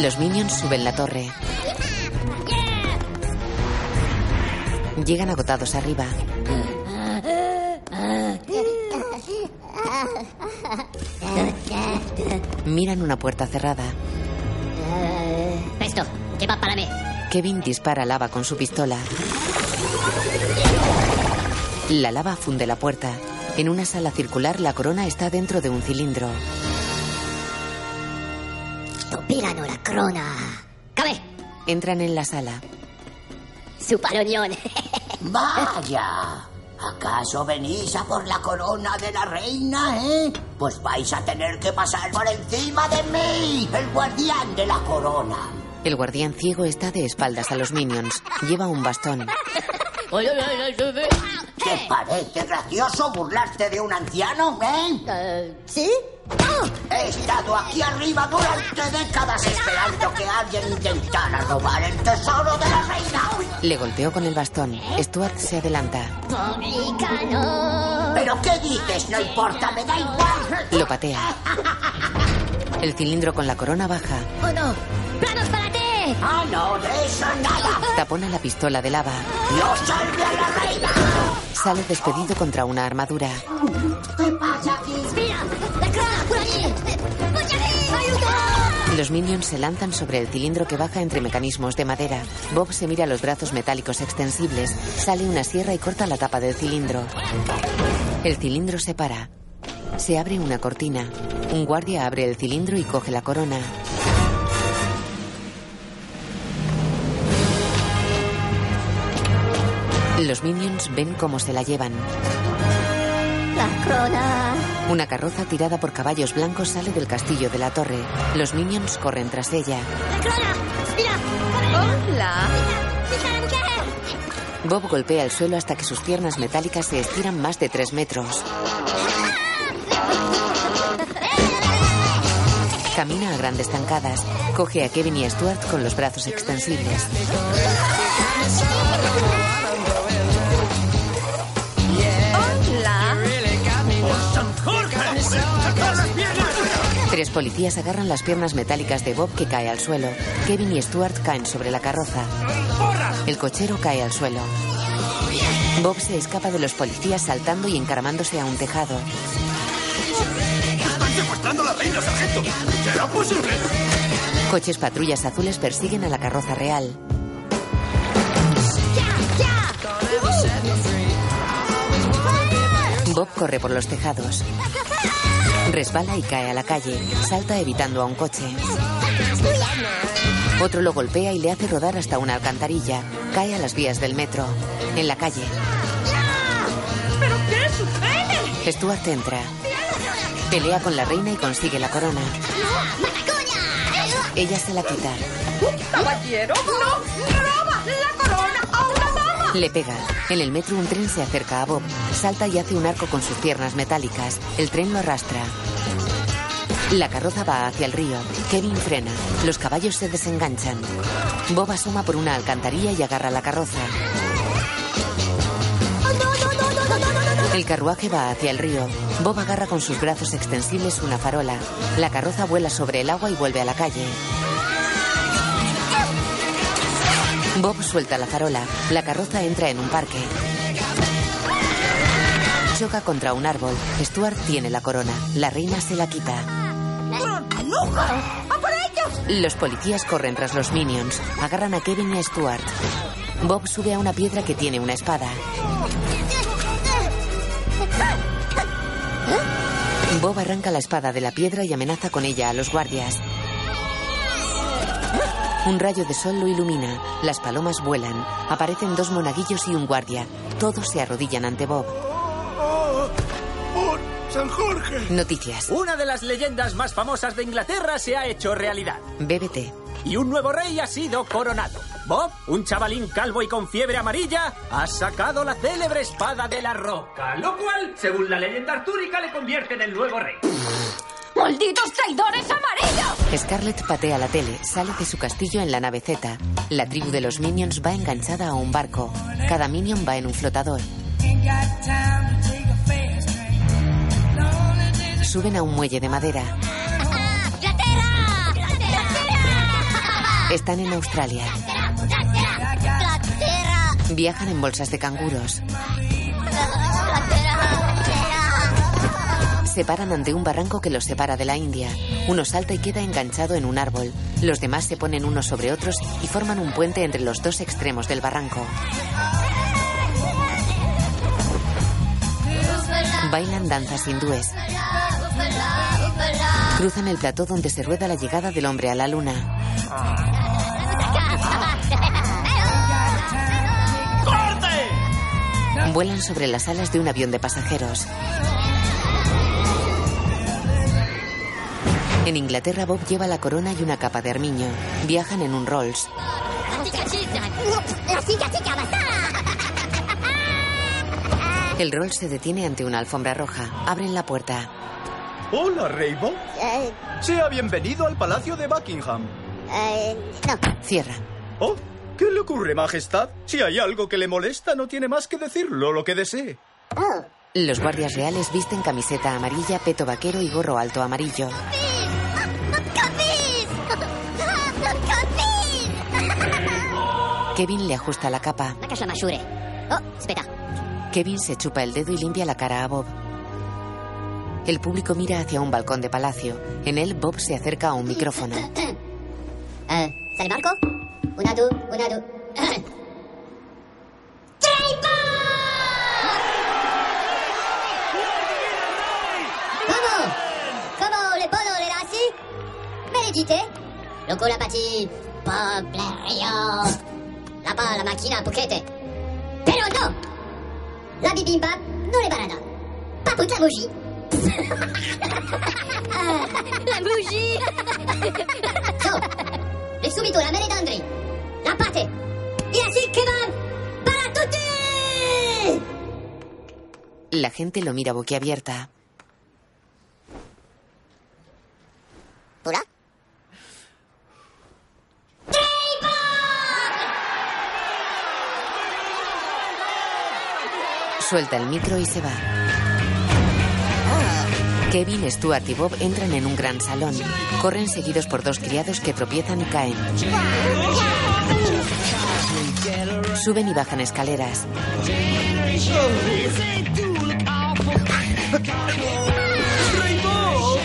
Los minions suben la torre. Llegan agotados arriba. Miran una puerta cerrada. Kevin dispara lava con su pistola. La lava funde la puerta. En una sala circular, la corona está dentro de un cilindro. Tupirano la corona. ¡Cabe! Entran en la sala. Su paronión. Vaya. ¿Acaso venís a por la corona de la reina, eh? Pues vais a tener que pasar por encima de mí, el guardián de la corona. El guardián ciego está de espaldas a los minions. Lleva un bastón. ¿Te parece gracioso burlarte de un anciano, eh? ¿Sí? He estado aquí arriba durante décadas esperando que alguien intentara robar el tesoro de la reina. Le golpeó con el bastón. Stuart se adelanta. ¿Pero qué dices? No importa, me da igual. Lo patea. El cilindro con la corona baja. ¡Oh, no! ¡Ah, no! ¡De eso nada! Tapona la pistola de lava. ¡No salve a la reina! Sale despedido contra una armadura. ¿Qué pasa aquí? ¡Mira! ¡La corona por aquí! ¡Ayuda! Los minions se lanzan sobre el cilindro que baja entre mecanismos de madera. Bob se mira los brazos metálicos extensibles. Sale una sierra y corta la tapa del cilindro. El cilindro se para. Se abre una cortina. Un guardia abre el cilindro y coge la corona. Los minions ven cómo se la llevan. La corona. Una carroza tirada por caballos blancos sale del castillo de la torre. Los minions corren tras ella. ¡La corona! ¡Mira! Hola. ¡Fija la mujer! Bob golpea el suelo hasta que sus piernas metálicas se estiran más de tres metros. Camina a grandes zancadas. Coge a Kevin y a Stuart con los brazos extensibles. Tres policías agarran las piernas metálicas de Bob que cae al suelo. Kevin y Stuart caen sobre la carroza. El cochero cae al suelo. Bob se escapa de los policías saltando y encaramándose a un tejado. ¡Están la reina, sargento! Coches patrullas azules persiguen a la carroza real. Bob corre por los tejados. Resbala y cae a la calle. Salta evitando a un coche. Otro lo golpea y le hace rodar hasta una alcantarilla. Cae a las vías del metro. En la calle. ¿Pero qué sucede? Stuart entra. Pelea con la reina y consigue la corona. Ella se la quita. ¡Caballero! ¡No! ¡Roba la corona! Le pega. En el metro un tren se acerca a Bob. Salta y hace un arco con sus piernas metálicas. El tren lo arrastra. La carroza va hacia el río. Kevin frena. Los caballos se desenganchan. Bob asoma por una alcantarilla y agarra la carroza. El carruaje va hacia el río. Bob agarra con sus brazos extensibles una farola. La carroza vuela sobre el agua y vuelve a la calle. Bob suelta la farola. La carroza entra en un parque. Choca contra un árbol. Stuart tiene la corona. La reina se la quita. ¡A por ellos! Los policías corren tras los minions. Agarran a Kevin y a Stuart. Bob sube a una piedra que tiene una espada. Bob arranca la espada de la piedra y amenaza con ella a los guardias. Un rayo de sol lo ilumina. Las palomas vuelan. Aparecen dos monaguillos y un guardia. Todos se arrodillan ante Bob. ¡Por San Jorge! Noticias. Una de las leyendas más famosas de Inglaterra se ha hecho realidad. BBT. Y un nuevo rey ha sido coronado. Bob, un chavalín calvo y con fiebre amarilla, ha sacado la célebre espada de la roca, lo cual, según la leyenda artúrica, le convierte en el nuevo rey. ¡Malditos traidores amarillos! Scarlett patea la tele, sale de su castillo en la nave Z. La tribu de los minions va enganchada a un barco. Cada minion va en un flotador. Suben a un muelle de madera. Están en Australia. Viajan en bolsas de canguros. Se paran ante un barranco que los separa de la India. Uno salta y queda enganchado en un árbol. Los demás se ponen unos sobre otros y forman un puente entre los dos extremos del barranco. Bailan danzas hindúes. Cruzan el plató donde se rueda la llegada del hombre a la luna. Vuelan sobre las alas de un avión de pasajeros. En Inglaterra, Bob lleva la corona y una capa de armiño. Viajan en un Rolls. El Rolls se detiene ante una alfombra roja. Abren la puerta. Hola, Rainbow. Eh, Sea bienvenido al Palacio de Buckingham. eh, no. Cierra. Oh, ¿qué le ocurre, Majestad? Si hay algo que le molesta, no tiene más que decirlo, lo que desee. Oh. Los guardias reales visten camiseta amarilla, peto vaquero y gorro alto amarillo. Kevin le ajusta la capa. Oh. Kevin se chupa el dedo y limpia la cara a Bob. El público mira hacia un balcón de palacio. En él, Bob se acerca a un micrófono. Eh, ¿Sale Marco? Una, dos, una. ¿Cómo? ¿Cómo le puedo leer así? Médite. Loco la. Poblerio. La pa la máquina puquete. Pero no. La bibimbap no le. Pas pour de la bougie. la bougie. so, le subito la merendandri. La pate. Y así que van para tutti. La gente lo mira boquiabierta. ¿Hola? Suelta el micro y se va. Kevin, Stuart y Bob entran en un gran salón. Corren seguidos por dos criados que tropiezan y caen. Suben y bajan escaleras.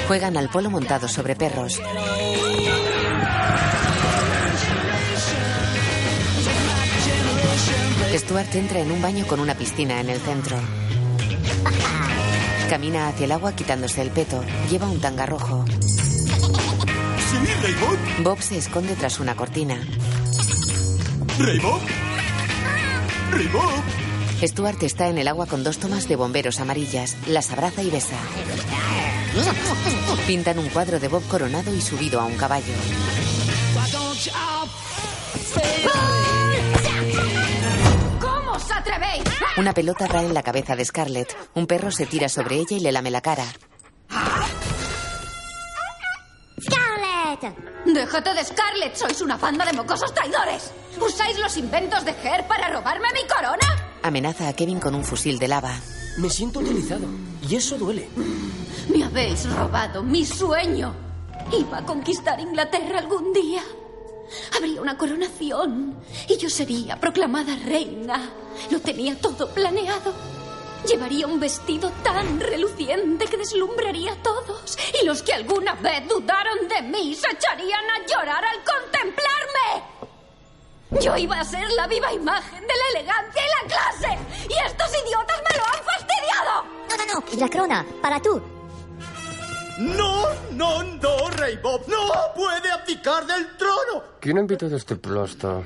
Juegan al polo montados sobre perros. Stuart entra en un baño con una piscina en el centro. Camina hacia el agua quitándose el peto. Lleva un tanga rojo. ¿Sí, Raymond? Bob se esconde tras una cortina. ¿Raymond? ¿Raymond? Stuart está en el agua con dos tomas de bomberos amarillas. Las abraza y besa. Pintan un cuadro de Bob coronado y subido a un caballo. Una pelota da en la cabeza de Scarlett. Un perro se tira sobre ella y le lame la cara. ¡Scarlett! Déjate de Scarlett, sois una banda de mocosos traidores. ¿Usáis los inventos de Her para robarme mi corona? Amenaza a Kevin con un fusil de lava. Me siento utilizado. Y eso duele. Me habéis robado mi sueño. Iba a conquistar Inglaterra algún día. Habría una coronación y yo sería proclamada reina. Lo tenía todo planeado. Llevaría un vestido tan reluciente que deslumbraría a todos. Y los que alguna vez dudaron de mí se echarían a llorar al contemplarme. Yo iba a ser la viva imagen de la elegancia y la clase. Y estos idiotas me lo han fastidiado. No, no, no. La corona, para tú. No, no, no, Rey Bob. No puede abdicar del trono. ¿Quién ha invitado a este plosto?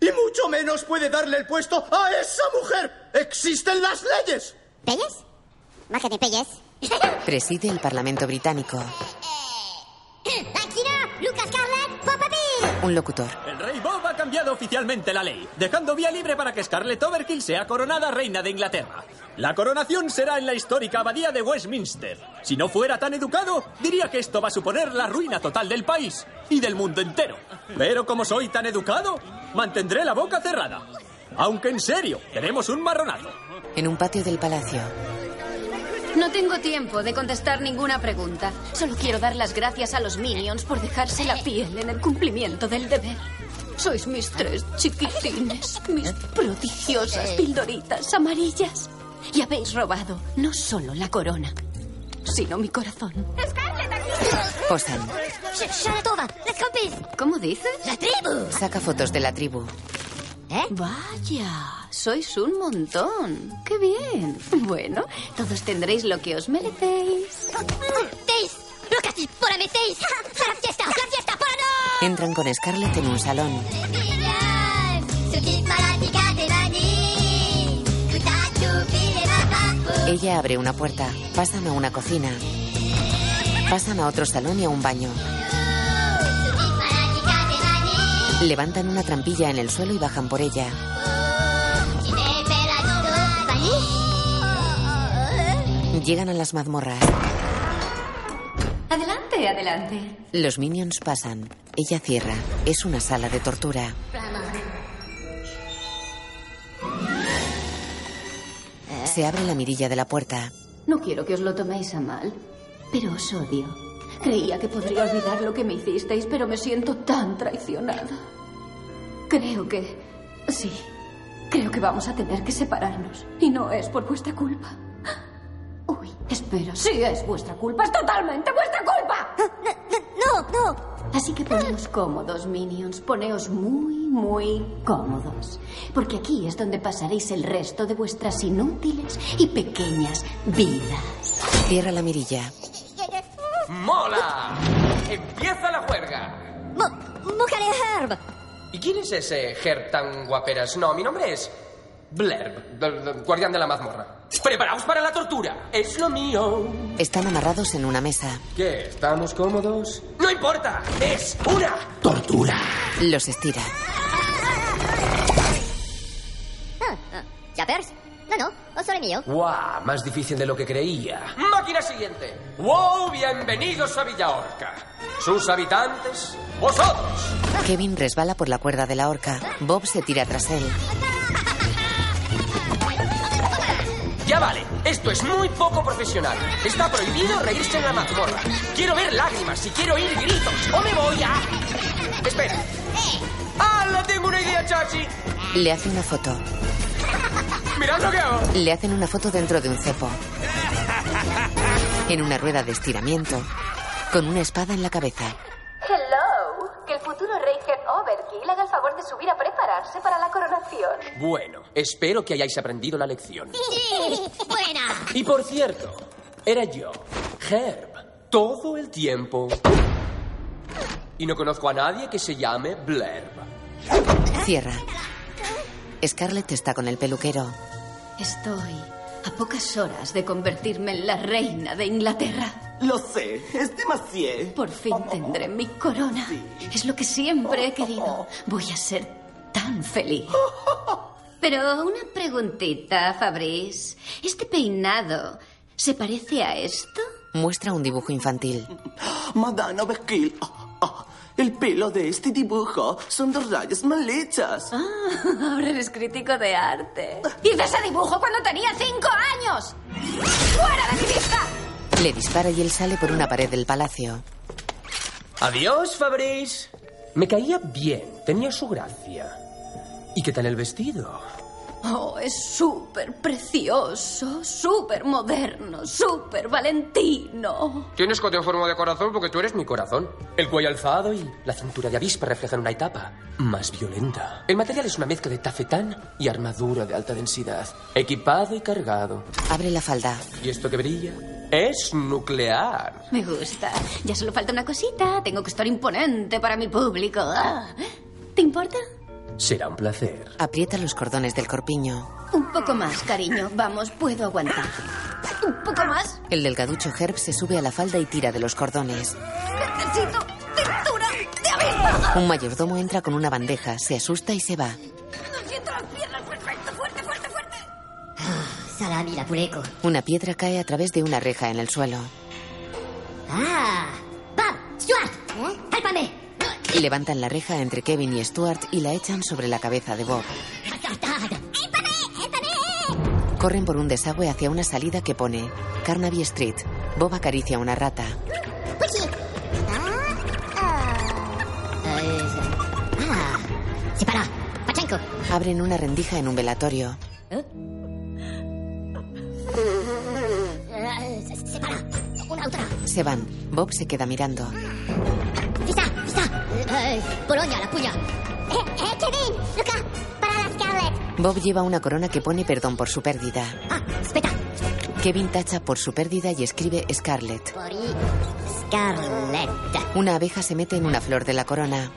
Y mucho menos puede darle el puesto a esa mujer. Existen las leyes. ¿Pelles? Bájate, Pelles. Preside el Parlamento británico. Akira, Lucas Scarlett, Papa. Un locutor. El rey Bob ha cambiado oficialmente la ley, dejando vía libre para que Scarlett Overkill sea coronada reina de Inglaterra. La coronación será en la histórica abadía de Westminster. Si no fuera tan educado, diría que esto va a suponer la ruina total del país y del mundo entero. Pero como soy tan educado, mantendré la boca cerrada. Aunque en serio, tenemos un marronazo. En un patio del palacio. No tengo tiempo de contestar ninguna pregunta. Solo quiero dar las gracias a los Minions por dejarse la piel en el cumplimiento del deber. Sois mis tres chiquitines, mis prodigiosas pildoritas amarillas. Y habéis robado no solo la corona, sino mi corazón. Compis. ¿Cómo dices? La tribu. Saca fotos de la tribu. ¿Eh? Vaya, sois un montón. ¡Qué bien! Bueno, todos tendréis lo que os merecéis. Teis, lo que por metéis. La fiesta, la fiesta para no. Entran con Scarlett en un salón. Ella abre una puerta. Pasan a una cocina. Pasan a otro salón y a un baño. Levantan una trampilla en el suelo y bajan por ella. Llegan a las mazmorras. Adelante, adelante. Los minions pasan. Ella cierra. Es una sala de tortura. Se abre la mirilla de la puerta. No quiero que os lo toméis a mal, pero os odio. Creía que podría olvidar lo que me hicisteis, pero me siento tan traicionada. Creo que... Sí, creo que vamos a tener que separarnos. Y no es por vuestra culpa. Uy, espera, sí es vuestra culpa, es totalmente vuestra culpa. No, no. Así que poneos cómodos, minions. Poneos muy, muy cómodos. Porque aquí es donde pasaréis el resto de vuestras inútiles y pequeñas vidas. Cierra la mirilla. ¡Mola! ¡Empieza la juerga! Mujer Herb. ¿Y quién es ese Herb tan guaperas? No, mi nombre es Blerb, del- del guardián de la mazmorra. ¡Preparaos para la tortura! ¡Es lo mío! Están amarrados en una mesa. ¿Qué? ¿Estamos cómodos? ¡No importa! ¡Es una tortura! Los estira. ¿Jappers? No, no, o solo mío. ¡Guau! Más difícil de lo que creía. Máquina siguiente. ¡Wow! Bienvenidos a Villaorca. Sus habitantes, vosotros. Kevin resbala por la cuerda de la horca. Bob se tira tras él. Ya vale, esto es muy poco profesional. Está prohibido reírse en la mazmorra. Quiero ver lágrimas y quiero oír gritos. O me voy a... Espera. ¡Hala! Tengo una idea, chachi. Le hace una foto. Mirad lo que hago. Le hacen una foto dentro de un cepo. En una rueda de estiramiento. Con una espada en la cabeza. Que el futuro rey Head Overkill haga el favor de subir a prepararse para la coronación. Bueno, espero que hayáis aprendido la lección. Sí, buena. Y por cierto, Era yo, Herb, todo el tiempo. Y no conozco a nadie que se llame Blerb. Cierra. Scarlett está con el peluquero. Estoy a pocas horas de convertirme en la reina de Inglaterra. Lo sé, es demasiado. Por fin tendré mi corona. Es lo que siempre he querido. Voy a ser tan feliz. Pero una preguntita, Fabrice. ¿Este peinado se parece a esto? Muestra un dibujo infantil. Madame. Ah, el pelo de este dibujo son dos rayas mal hechas. Ah, ahora eres crítico de arte. Hice ese dibujo cuando tenía cinco años. ¡Fuera de mi vista! Le dispara y él sale por una pared del palacio. Adiós, Fabrice. Me caía bien, tenía su gracia. ¿Y qué tal el vestido? Oh, es súper precioso, súper moderno, súper valentino. Tienes cote en forma de corazón porque tú eres mi corazón. El cuello alzado y la cintura de avispa reflejan una etapa más violenta. El material es una mezcla de tafetán y armadura de alta densidad. Equipado y cargado. Abre la falda. ¿Y esto que brilla? Es nuclear. Me gusta. Ya solo falta una cosita. Tengo que estar imponente para mi público. Ah. ¿Te importa? Será un placer. Aprieta los cordones del corpiño. Un poco más, cariño. Vamos, puedo aguantar. Un poco más. El delgaducho Herb se sube a la falda y tira de los cordones. Necesito cintura de avispa. Un mayordomo entra con una bandeja, se asusta y se va. Salami, la puleco. Una piedra cae a través de una reja en el suelo. Ah. Bob, Stuart, ¿eh? ¡Hálpame! Levantan la reja entre Kevin y Stuart y la echan sobre la cabeza de Bob. Corren por un desagüe hacia una salida que pone Carnaby Street. Bob acaricia una rata. Ah. Separa. Pachenko. Abren una rendija en un velatorio. Separa. Una otra. Se van. Bob se queda mirando. Está, está. Polonia, la puya. Eh, eh, Kevin, Luca, para la Scarlett. Bob lleva una corona que pone perdón por su pérdida. Ah, espera. Kevin tacha por su pérdida y escribe i- Scarlett. Una abeja se mete en una flor de la corona.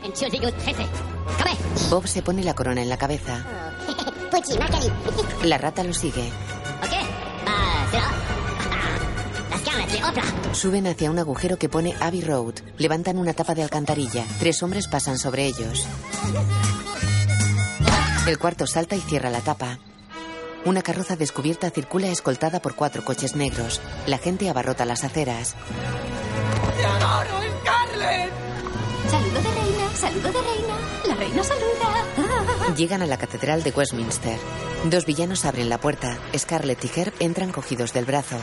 Bob se pone la corona en la cabeza. La rata lo sigue. Otra. Suben hacia un agujero que pone Abbey Road. Levantan una tapa de alcantarilla. Tres hombres pasan sobre ellos. El cuarto salta y cierra la tapa. Una carroza descubierta circula escoltada por cuatro coches negros. La gente abarrota las aceras. ¡Te adoro, Scarlett! Saludo de reina, saludo de reina. La reina saluda. Llegan a la catedral de Westminster. Dos villanos abren la puerta. Scarlett y Herb entran cogidos del brazo.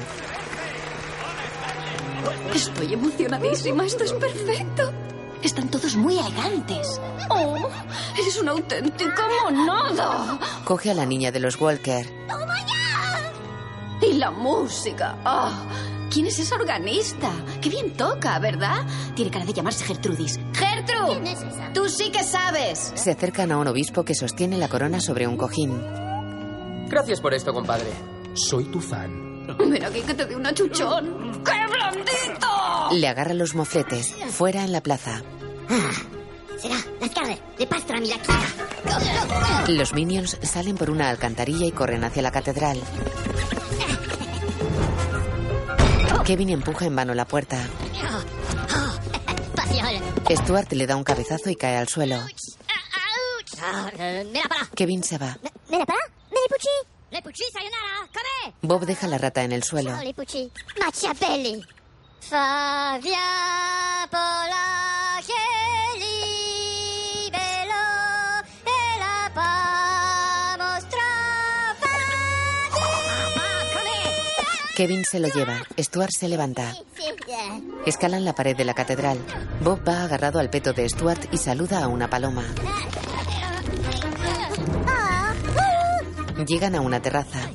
Estoy emocionadísima, esto es perfecto. Están todos muy elegantes. Oh, eres un auténtico monado. Coge a la niña de los Walker. Y la música. Ah, ¿Quién es esa organista? Qué bien toca, ¿verdad? Tiene cara de llamarse Gertrudis. ¡Gertrude! Tú sí que sabes. Se acercan a un obispo que sostiene la corona sobre un cojín. Gracias por esto, compadre. Soy tu fan. Ven aquí que te dé un achuchón. ¡Qué blandito! Le agarra los mofletes. Fuera en la plaza. Ah, será la Scarlett de Pastrami, la Kika. Los minions salen por una alcantarilla y corren hacia la catedral. Kevin empuja en vano la puerta. Stuart le da un cabezazo y cae al suelo. Ah, para. Kevin se va. Para. Mira Pucci. Le Pucci, sayonara. Come. Bob deja la rata en el suelo. Machiavelli. E la Kevin se lo lleva. Stuart se levanta. Escalan la pared de la catedral. Bob va agarrado al peto de Stuart y saluda a una paloma. Llegan a una terraza.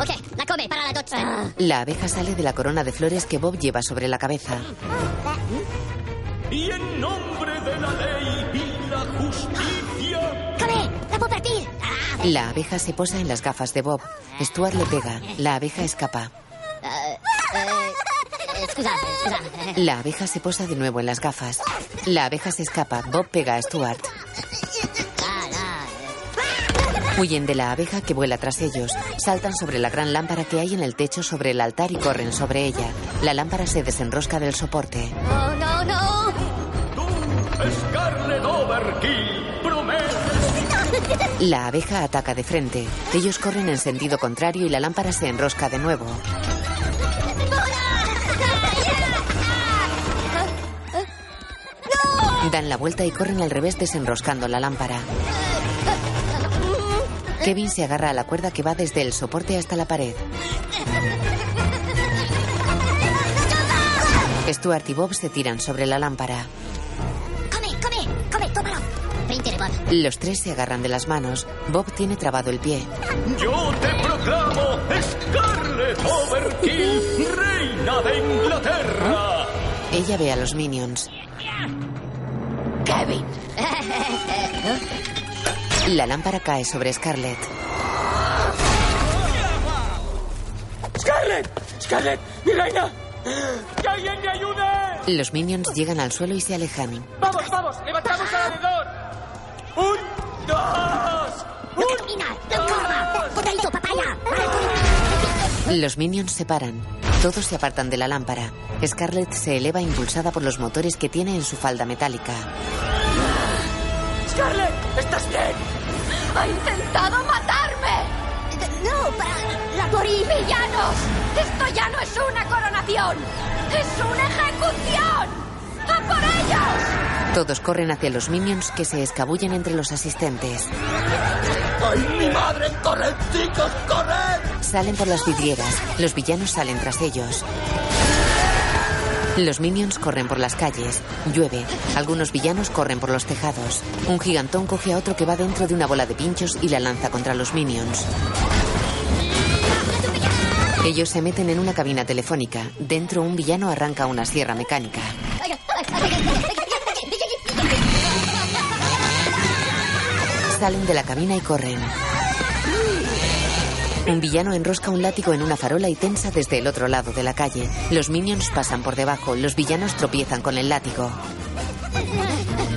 Ok, la come para la doccia. La abeja sale de la corona de flores que Bob lleva sobre la cabeza. Y en nombre de la ley y la justicia. Come, la puedo partir. La abeja se posa en las gafas de Bob. Stuart le pega. La abeja escapa. La abeja se posa de nuevo en las gafas. La abeja se escapa. Bob pega a Stuart. Huyen de la abeja que vuela tras ellos. Saltan sobre la gran lámpara que hay en el techo sobre el altar y corren sobre ella. La lámpara se desenrosca del soporte. Oh, no, no. Scarlet Overkill. La abeja ataca de frente. Ellos corren en sentido contrario y la lámpara se enrosca de nuevo. Dan la vuelta y corren al revés desenroscando la lámpara. Kevin se agarra a la cuerda que va desde el soporte hasta la pared. Stuart y Bob se tiran sobre la lámpara. Come, come, come, tómalo. Los tres se agarran de las manos. Bob tiene trabado el pie. Yo te proclamo Scarlet Overkill, reina de Inglaterra. Ella ve a los minions. Kevin. La lámpara cae sobre Scarlett. ¡Scarlett! ¡Scarlett! ¡Mi reina! ¡Que alguien me ayude! Los minions llegan al suelo y se alejan. ¡Vamos, vamos! ¡Levantamos alrededor! ¡Un, dos! ¡No camina! ¡No corra! ¡Potato, papaya! Los minions se paran. Todos se apartan de la lámpara. Scarlett se eleva impulsada por los motores que tiene en su falda metálica. ¡Scarlett! ¿Estás bien? ¡Ha intentado matarme! No, para la morir. ¡Villanos! ¡Esto ya no es una coronación! ¡Es una ejecución! ¡A por ellos! Todos corren hacia los minions que se escabullen entre los asistentes. ¡Ay, mi madre! ¡Corred, chicos, corred! Salen por las vidrieras. Los villanos salen tras ellos. Los minions corren por las calles. Llueve. Algunos villanos corren por los tejados. Un gigantón coge a otro que va dentro de una bola de pinchos y la lanza contra los minions. Ellos se meten en una cabina telefónica. Dentro un villano arranca una sierra mecánica. Salen de la cabina y corren. Un villano enrosca un látigo en una farola y tensa desde el otro lado de la calle. Los minions pasan por debajo. Los villanos tropiezan con el látigo.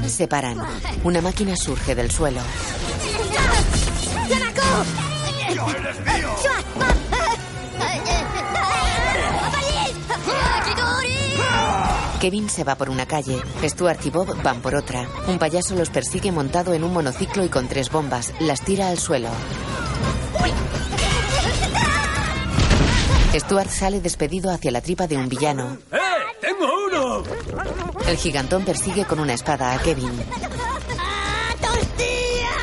Se paran. Una máquina surge del suelo. Kevin se va por una calle. Stuart y Bob van por otra. Un payaso los persigue montado en un monociclo y con tres bombas. Las tira al suelo. Stuart sale despedido hacia la tripa de un villano. ¡Eh! ¡Tengo uno! El gigantón persigue con una espada a Kevin.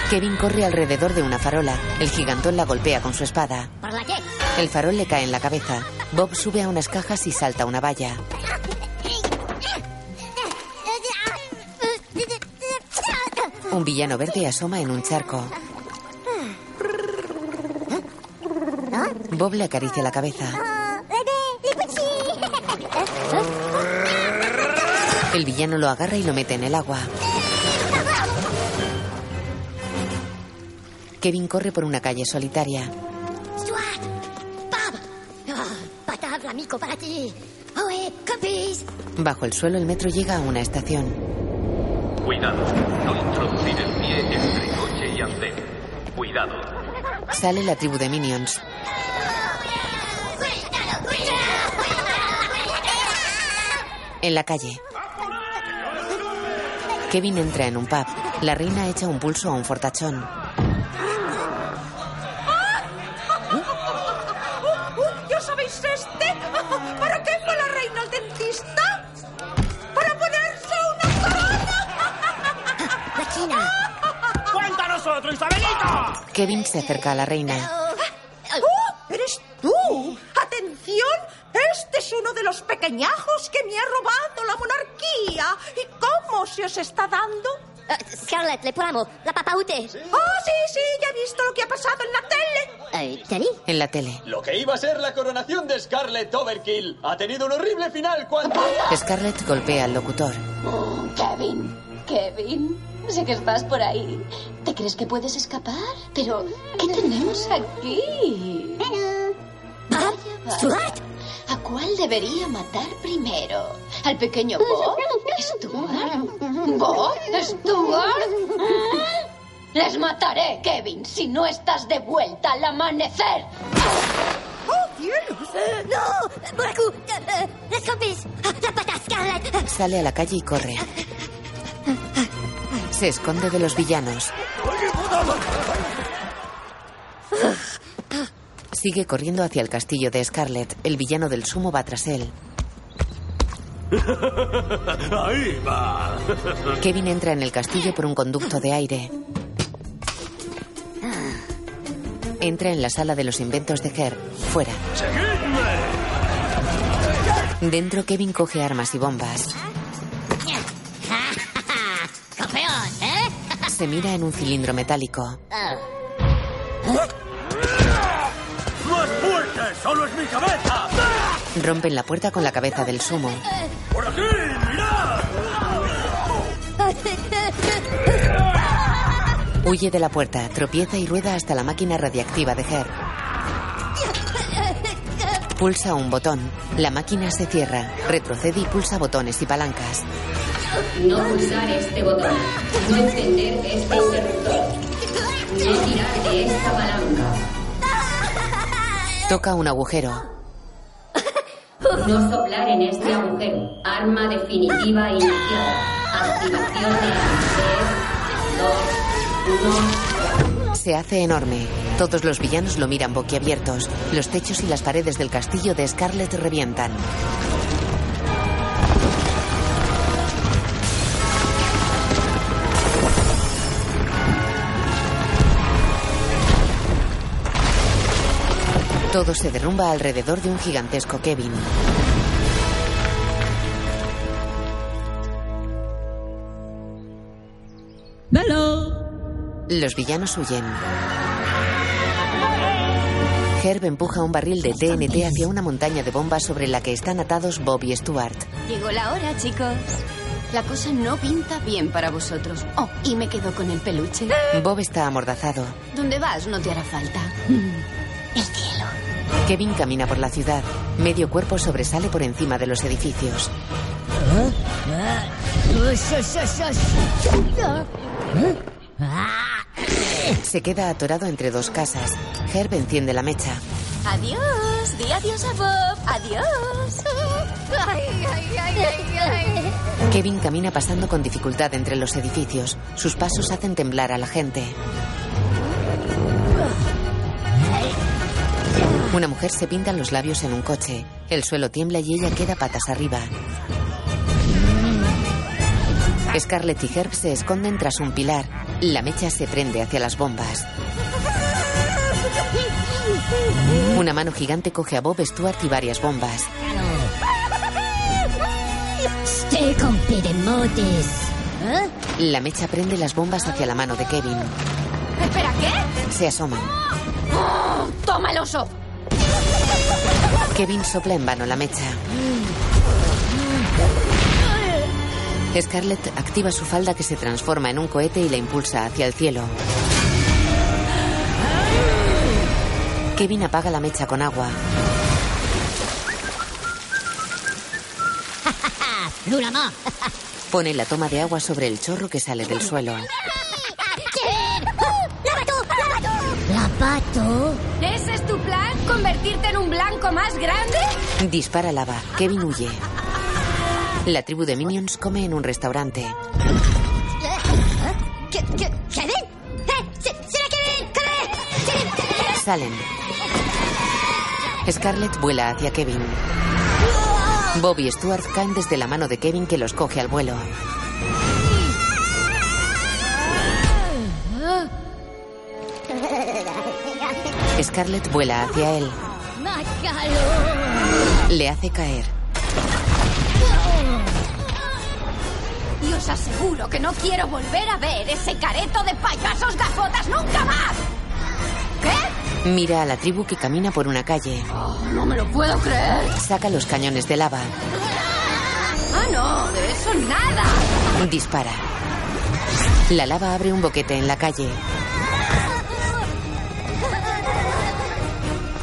Kevin corre alrededor de una farola. El gigantón la golpea con su espada. ¿Por la qué? El farol le cae en la cabeza. Bob sube a unas cajas y salta una valla. Un villano verde asoma en un charco. Bob le acaricia la cabeza. El villano lo agarra y lo mete en el agua. Kevin corre por una calle solitaria. Stuart, Bob. Oh. Bajo el suelo el metro llega a una estación. Cuidado, no introducir el pie entre coche y andén. Cuidado. Sale la tribu de minions. En la calle. Kevin entra en un pub. La reina echa un pulso a un fortachón. ¿Ya sabéis este? ¿Para qué fue la reina al dentista? ¡Para ponerse una corona! La china. ¡Cuéntanos otro, Isabelita! Kevin se acerca a la reina. Scarlett, le ponemos la papaute. ¡Oh, sí, sí! Ya he visto lo que ha pasado en la tele. Eh. En la tele. Lo que iba a ser la coronación de Scarlett Overkill ha tenido un horrible final cuando... Scarlett golpea al locutor. Oh, Kevin, Kevin, sé que estás por ahí. ¿Te crees que puedes escapar? Pero, ¿qué tenemos aquí? Stuart. cuál debería matar primero? ¿Al pequeño Bob? ¿Stuart? ¿Bob? ¿Stuart? Les mataré, Kevin, si no estás de vuelta al amanecer. ¡Oh, cielos! Eh, ¡No! ¡Buraku! eh, ¡Las compis! ¡La pata, Scarlett! Sale a la calle y corre. Se esconde de los villanos. Sigue corriendo hacia el castillo de Scarlet. El villano del sumo va tras él. Ahí va. Kevin entra en el castillo por un conducto de aire. Entra en la sala de los inventos de Her. Fuera. Dentro, Kevin coge armas y bombas. ¡Campeón, eh! Se mira en un cilindro metálico. ¡Más fuerte! ¡Solo es mi cabeza! Rompen la puerta con la cabeza del sumo. ¡Por aquí! ¡Mirad! Huye de la puerta, tropieza y rueda hasta la máquina radiactiva de Her. Pulsa un botón. La máquina se cierra. Retrocede y pulsa botones y palancas. No pulsar este botón. No encender este interruptor. No tirar de esta palanca. Toca un agujero. No soplar en este agujero. Arma definitiva iniciada. Activación de 3, 2, 1. Se hace enorme. Todos los villanos lo miran boquiabiertos. Los techos y las paredes del castillo de Scarlet revientan. Todo se derrumba alrededor de un gigantesco Kevin. Los villanos huyen. Herb empuja un barril de TNT hacia una montaña de bombas sobre la que están atados Bob y Stuart. Llegó la hora, chicos. La cosa no pinta bien para vosotros. Oh, y me quedo con el peluche. Bob está amordazado. ¿Dónde vas? No te hará falta. El cielo. Kevin camina por la ciudad. Medio cuerpo sobresale por encima de los edificios. Se queda atorado entre dos casas. Herb enciende la mecha. Adiós. Di adiós a Bob. Adiós. Ay, ay, ay, ay, ay. Kevin camina pasando con dificultad entre los edificios. Sus pasos hacen temblar a la gente. Una mujer se pinta los labios en un coche. El suelo tiembla y ella queda patas arriba. Scarlett y Herb se esconden tras un pilar. La mecha se prende hacia las bombas. Una mano gigante coge a Bob, Stuart y varias bombas. Pidemotes. La mecha prende las bombas hacia la mano de Kevin. ¿Espera, qué? Se asoman. Oh, ¡Toma el oso! Kevin sopla en vano la mecha. Scarlett activa su falda que se transforma en un cohete y la impulsa hacia el cielo. Kevin apaga la mecha con agua. Pone la toma de agua sobre el chorro que sale del suelo. ¡La pato! ¿Ese es tu plan? ¿Convertirte en un blanco más grande? Dispara lava. Kevin huye. La tribu de Minions come en un restaurante. ¿Qué, qué, ¿Kevin? ¡Eh! ¡Sí, ¡Será Kevin! ¡Kevin! Salen. Scarlett vuela hacia Kevin. Bob y Stuart caen desde la mano de Kevin que los coge al vuelo. Scarlett vuela hacia él. Le hace caer. Y os aseguro que no quiero volver a ver ese careto de payasos gafotas nunca más. ¿Qué? Mira a la tribu que camina por una calle. No me lo puedo creer. Saca los cañones de lava. Ah, no, de eso nada. Dispara. La lava abre un boquete en la calle.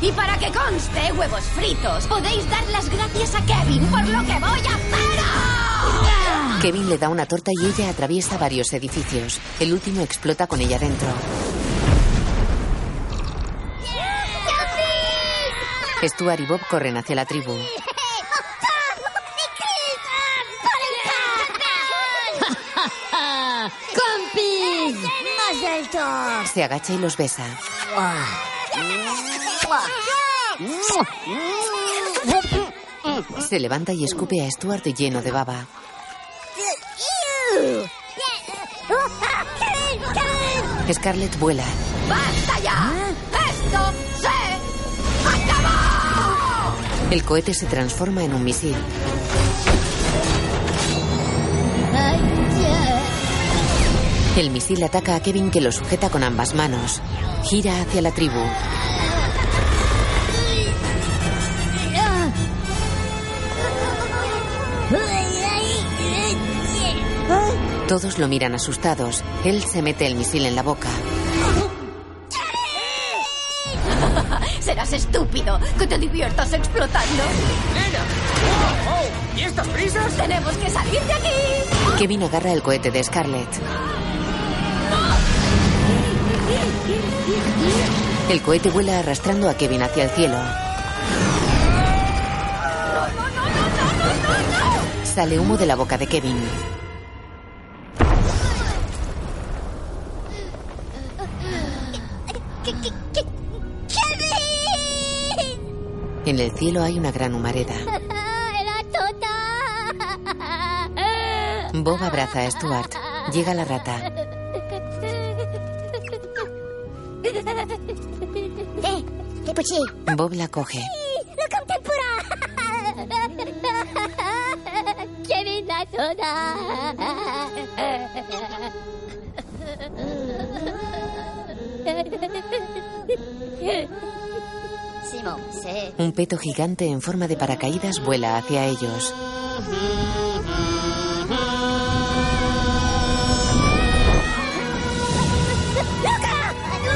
Y para que conste, huevos fritos, podéis dar las gracias a Kevin por lo que voy a hacer. Kevin le da una torta y ella atraviesa varios edificios. El último explota con ella dentro. Stuart y Bob corren hacia la tribu. ¡Compis! ¡Más alto! Se agacha y los besa. Se levanta y escupe a Stuart lleno de baba. Scarlett vuela. ¡Basta ya! ¡Esto se acabó! El cohete se transforma en un misil. El misil ataca a Kevin que lo sujeta con ambas manos. Gira hacia la tribu. Todos lo miran asustados. Él se mete el misil en la boca. Serás estúpido que te diviertas explotando. ¡Nena! ¡Oh, oh! ¿Y estas prisas? Tenemos que salir de aquí. Kevin agarra el cohete de Scarlett. El cohete vuela arrastrando a Kevin hacia el cielo. Sale humo de la boca de Kevin. En el cielo hay una gran humareda. ¡Era! Bob abraza a Stuart. Llega la rata. Eh, Bob la coge. Un peto gigante en forma de paracaídas vuela hacia ellos.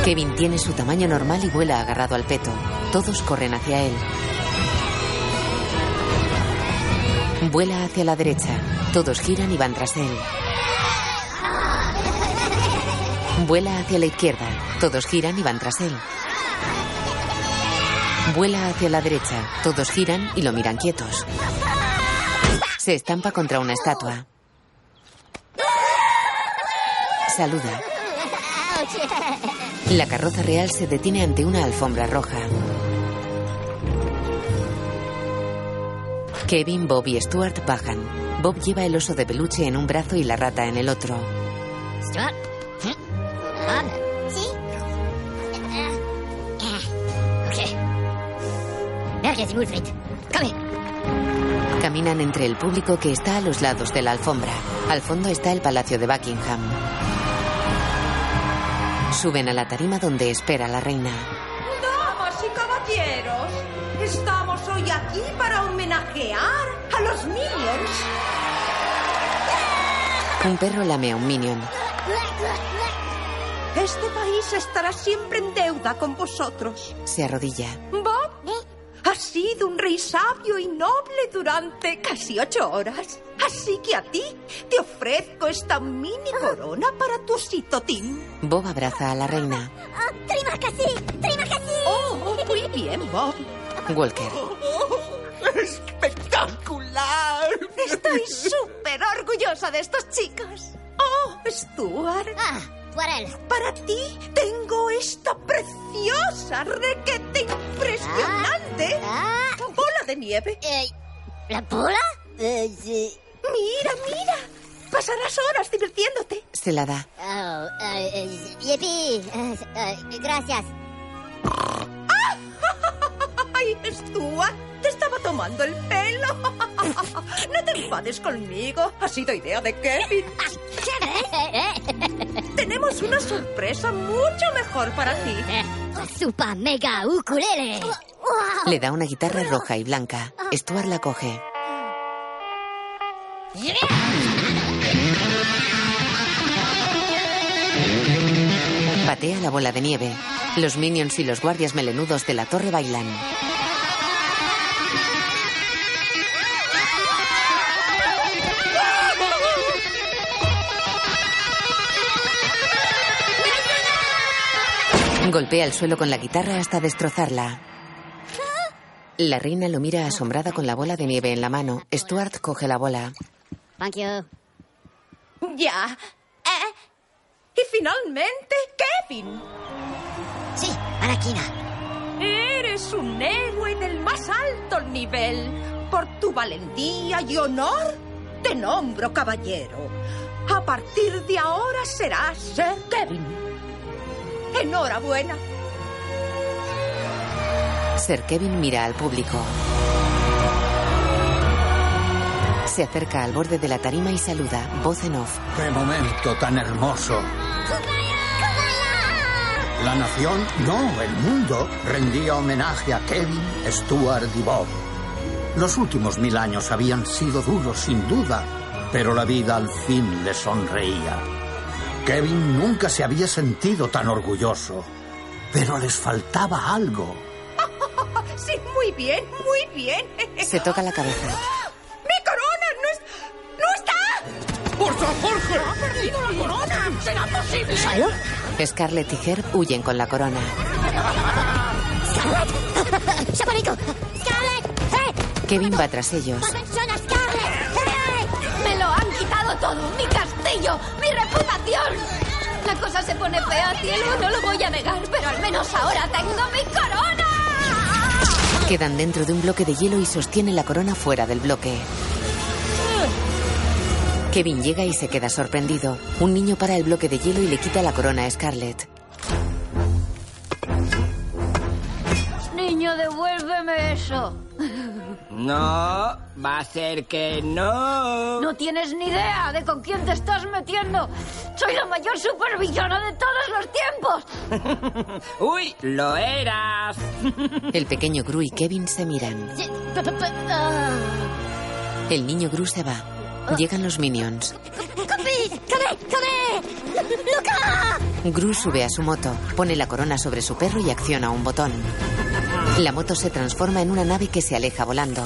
Kevin tiene su tamaño normal y vuela agarrado al peto. Todos corren hacia él. Vuela hacia la derecha. Todos giran y van tras él. Vuela hacia la izquierda. Todos giran y van tras él. Vuela hacia la derecha. Todos giran y lo miran quietos. Se estampa contra una estatua. Saluda. La carroza real se detiene ante una alfombra roja. Kevin, Bob y Stuart bajan. Bob lleva el oso de peluche en un brazo y la rata en el otro. Stuart? Caminan entre el público que está a los lados de la alfombra. Al fondo está el Palacio de Buckingham. Suben a la tarima donde espera la reina. Damas y caballeros, estamos hoy aquí para homenajear a los Minions. Un perro lame a un minion. Este país estará siempre en deuda con vosotros. Se arrodilla. Bob, has sido un rey sabio y noble durante casi ocho horas. Así que a ti te ofrezco esta mini corona para tu sitotín. Bob abraza a la reina. ¡Trima casi! ¡Trima casi! Oh, muy bien, Bob. Walker. ¡Espectacular! Estoy súper orgullosa de estos chicos. Oh, Stuart. Ah, por él. Para ti tengo esta preciosa, requete impresionante Ah. bola de nieve. Eh, ¿La bola? Eh, sí. Mira, mira. Pasarás horas divirtiéndote. Se la da. Oh, Yepi. Eh, eh, gracias. ¡Ay, Stuart! Estaba tomando el pelo. No te enfades conmigo. Ha sido idea de Kevin. Tenemos una sorpresa mucho mejor para ti. Super mega ukulele. Le da una guitarra roja y blanca. Stuart la coge. Patea la bola de nieve. Los minions y los guardias melenudos de la torre bailan. Golpea el suelo con la guitarra hasta destrozarla. La reina lo mira asombrada con la bola de nieve en la mano. Stuart coge la bola. Thank you. Ya. ¿Eh? Y finalmente, Kevin. Sí, Anaquina. Eres un héroe del más alto nivel. Por tu valentía y honor, te nombro caballero. A partir de ahora serás Sir Kevin. Enhorabuena. Sir Kevin mira al público. Se acerca al borde de la tarima y saluda, voz en off. ¡Qué momento tan hermoso! La nación, no, el mundo, rendía homenaje a Kevin, Stuart y Bob. Los últimos mil años habían sido duros, sin duda, pero la vida al fin le sonreía. Kevin nunca se había sentido tan orgulloso, pero les faltaba algo. Sí, muy bien, muy bien. Se toca la cabeza. ¡Mi corona no, es, no está! ¡Por San Jorge! ¡Ha perdido la corona! ¿Será posible? Scarlett y Herb huyen con la corona. ¡Scarlett! ¡Chaparico! ¡Scarlett! ¡Eh! Kevin va tras ellos. ¡Atención a todo! ¡Mi castillo! ¡Mi reputación! La cosa se pone fea, cielo, no lo voy a negar, pero al menos ahora tengo mi corona. Quedan dentro de un bloque de hielo y sostienen la corona fuera del bloque. Kevin llega y se queda sorprendido. Un niño para el bloque de hielo y le quita la corona a Scarlett. Niño, devuélveme eso. No, va a ser que no. No tienes ni idea de con quién te estás metiendo. Soy la mayor supervillana de todos los tiempos. Uy, lo eras. El pequeño Gru y Kevin se miran. El niño Gru se va. Llegan los minions. Gru sube a su moto, pone la corona sobre su perro y acciona un botón. La moto se transforma en una nave que se aleja volando.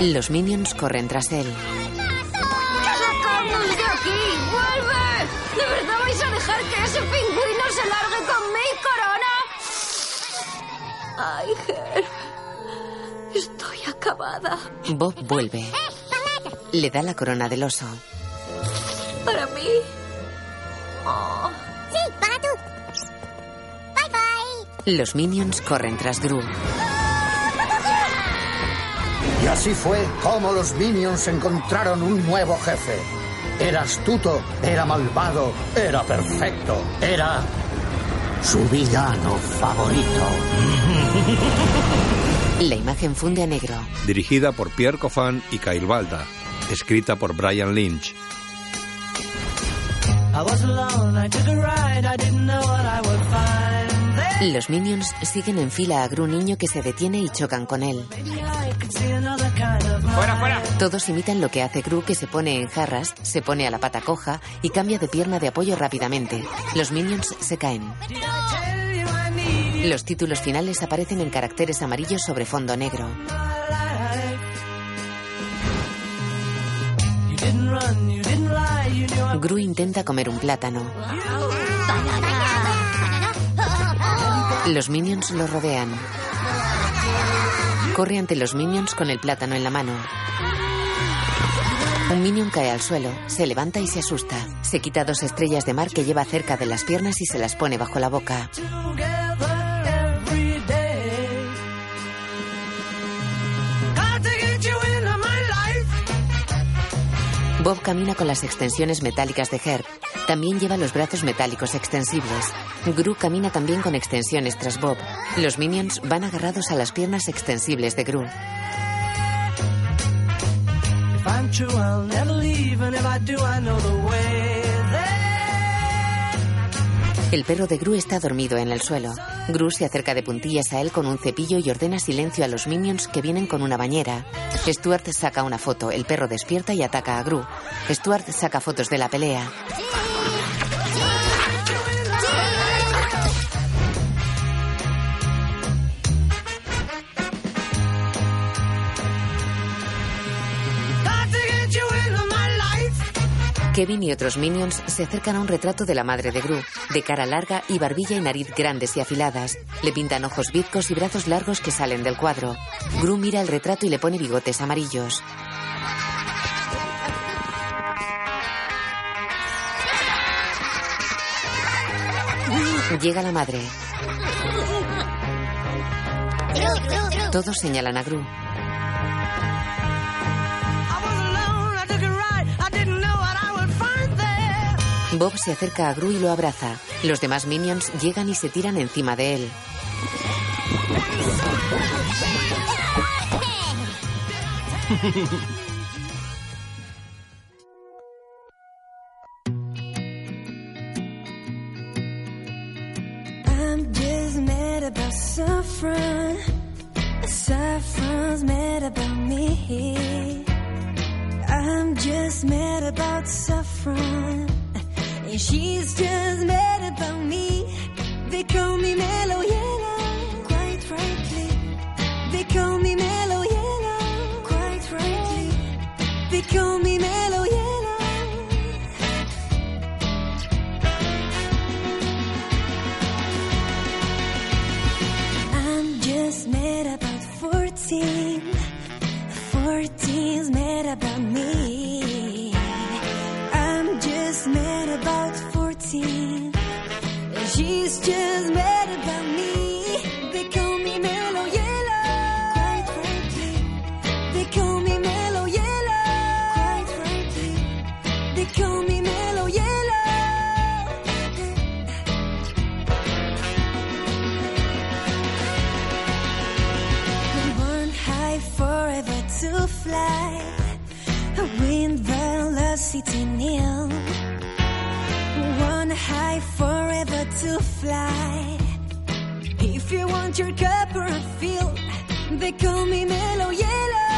Los minions corren tras él. ¡Vuelve! ¿De verdad vais a dejar que ese pingüino se largue con? Ay, Ger. Estoy acabada. Bob vuelve. Le da la corona del oso. Para mí. Oh. Sí, para tú. Bye bye. Los minions corren tras Gru. Y así fue como los Minions encontraron un nuevo jefe. Era astuto, era malvado, era perfecto, era su villano favorito. La imagen funde a negro. Dirigida por Pierre Coffin y Kyle Balda. Escrita por Brian Lynch. Los minions siguen en fila a Gru niño que se detiene y chocan con él. ¡Fuera, fuera! Todos imitan lo que hace Gru que se pone en jarras, se pone a la pata coja y cambia de pierna de apoyo rápidamente. Los minions se caen. Los títulos finales aparecen en caracteres amarillos sobre fondo negro. Gru intenta comer un plátano. Los minions lo rodean. Corre ante los minions con el plátano en la mano. Un minion cae al suelo, se levanta y se asusta. Se quita dos estrellas de mar que lleva cerca de las piernas y se las pone bajo la boca. Bob camina con las extensiones metálicas de Herb. También lleva los brazos metálicos extensibles. Gru camina también con extensiones tras Bob. Los minions van agarrados a las piernas extensibles de Gru. El perro de Gru está dormido en el suelo. Gru se acerca de puntillas a él con un cepillo y ordena silencio a los minions que vienen con una bañera. Stuart saca una foto, el perro despierta y ataca a Gru. Stuart saca fotos de la pelea. Kevin y otros minions se acercan a un retrato de la madre de Gru, de cara larga y barbilla y nariz grandes y afiladas. Le pintan ojos bizcos y brazos largos que salen del cuadro. Gru mira el retrato y le pone bigotes amarillos. Llega la madre. Todos señalan a Gru. Bob se acerca a Gru y lo abraza. Los demás minions llegan y se tiran encima de él. I'm just mad about saffron. Saffron's mad about me. I'm just mad about saffron. She's just mad about me. They call me mellow yellow. Quite rightly. They call me mellow yellow. Quite rightly. They call me mellow yellow. I'm just mad about 14. 14's mad about me. 14. And she's just mad about me. They call me mellow yellow. Quite rightly. They call me mellow yellow. Quite rightly. They call me mellow yellow. Born high forever to fly. Wind velocity nil. Forever to fly. If you want your corporate feel, they call me mellow yellow.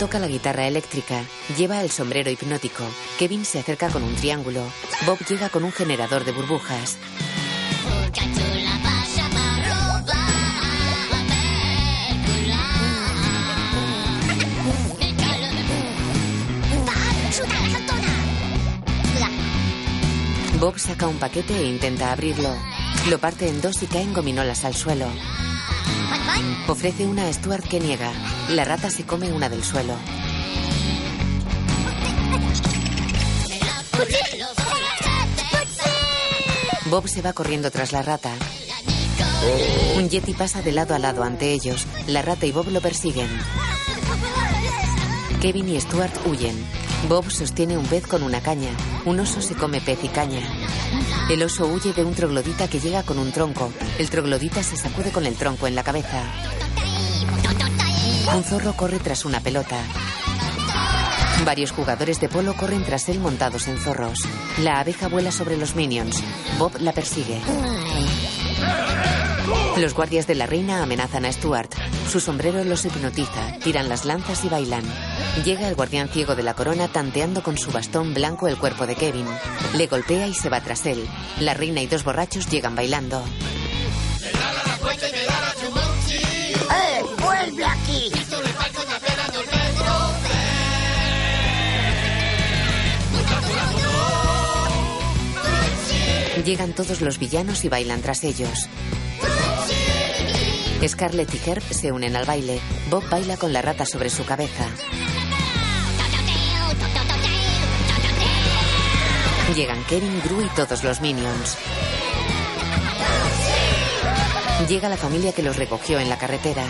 Toca la guitarra eléctrica. Lleva el sombrero hipnótico. Kevin se acerca con un triángulo. Bob llega con un generador de burbujas. Bob saca un paquete e intenta abrirlo. Lo parte en dos y caen gominolas al suelo. Ofrece una a Stuart que niega. La rata se come una del suelo. Bob se va corriendo tras la rata. Un yeti pasa de lado a lado ante ellos. La rata y Bob lo persiguen. Kevin y Stuart huyen. Bob sostiene un pez con una caña. Un oso se come pez y caña. El oso huye de un troglodita que llega con un tronco. El troglodita se sacude con el tronco en la cabeza. Un zorro corre tras una pelota. Varios jugadores de polo corren tras él montados en zorros. La abeja vuela sobre los minions. Bob la persigue. Los guardias de la reina amenazan a Stuart. Su sombrero los hipnotiza, tiran las lanzas y bailan. Llega el guardián ciego de la corona tanteando con su bastón blanco el cuerpo de Kevin. Le golpea y se va tras él. La reina y dos borrachos llegan bailando. ¡Eh! ¡Vuelve aquí! Llegan todos los villanos y bailan tras ellos. Scarlett y Herb se unen al baile. Bob baila con la rata sobre su cabeza. Llegan Kevin, Gru y todos los minions. Llega la familia que los recogió en la carretera.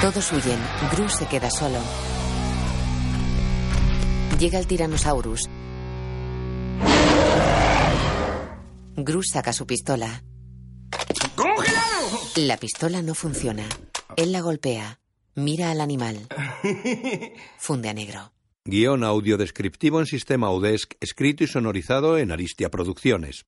Todos huyen. Gru se queda solo. Llega el Tyrannosaurus. Gru saca su pistola. La pistola no funciona. Él la golpea. Mira al animal. Funde a negro. Guión audio descriptivo en sistema Udesc, escrito y sonorizado en Aristia Producciones.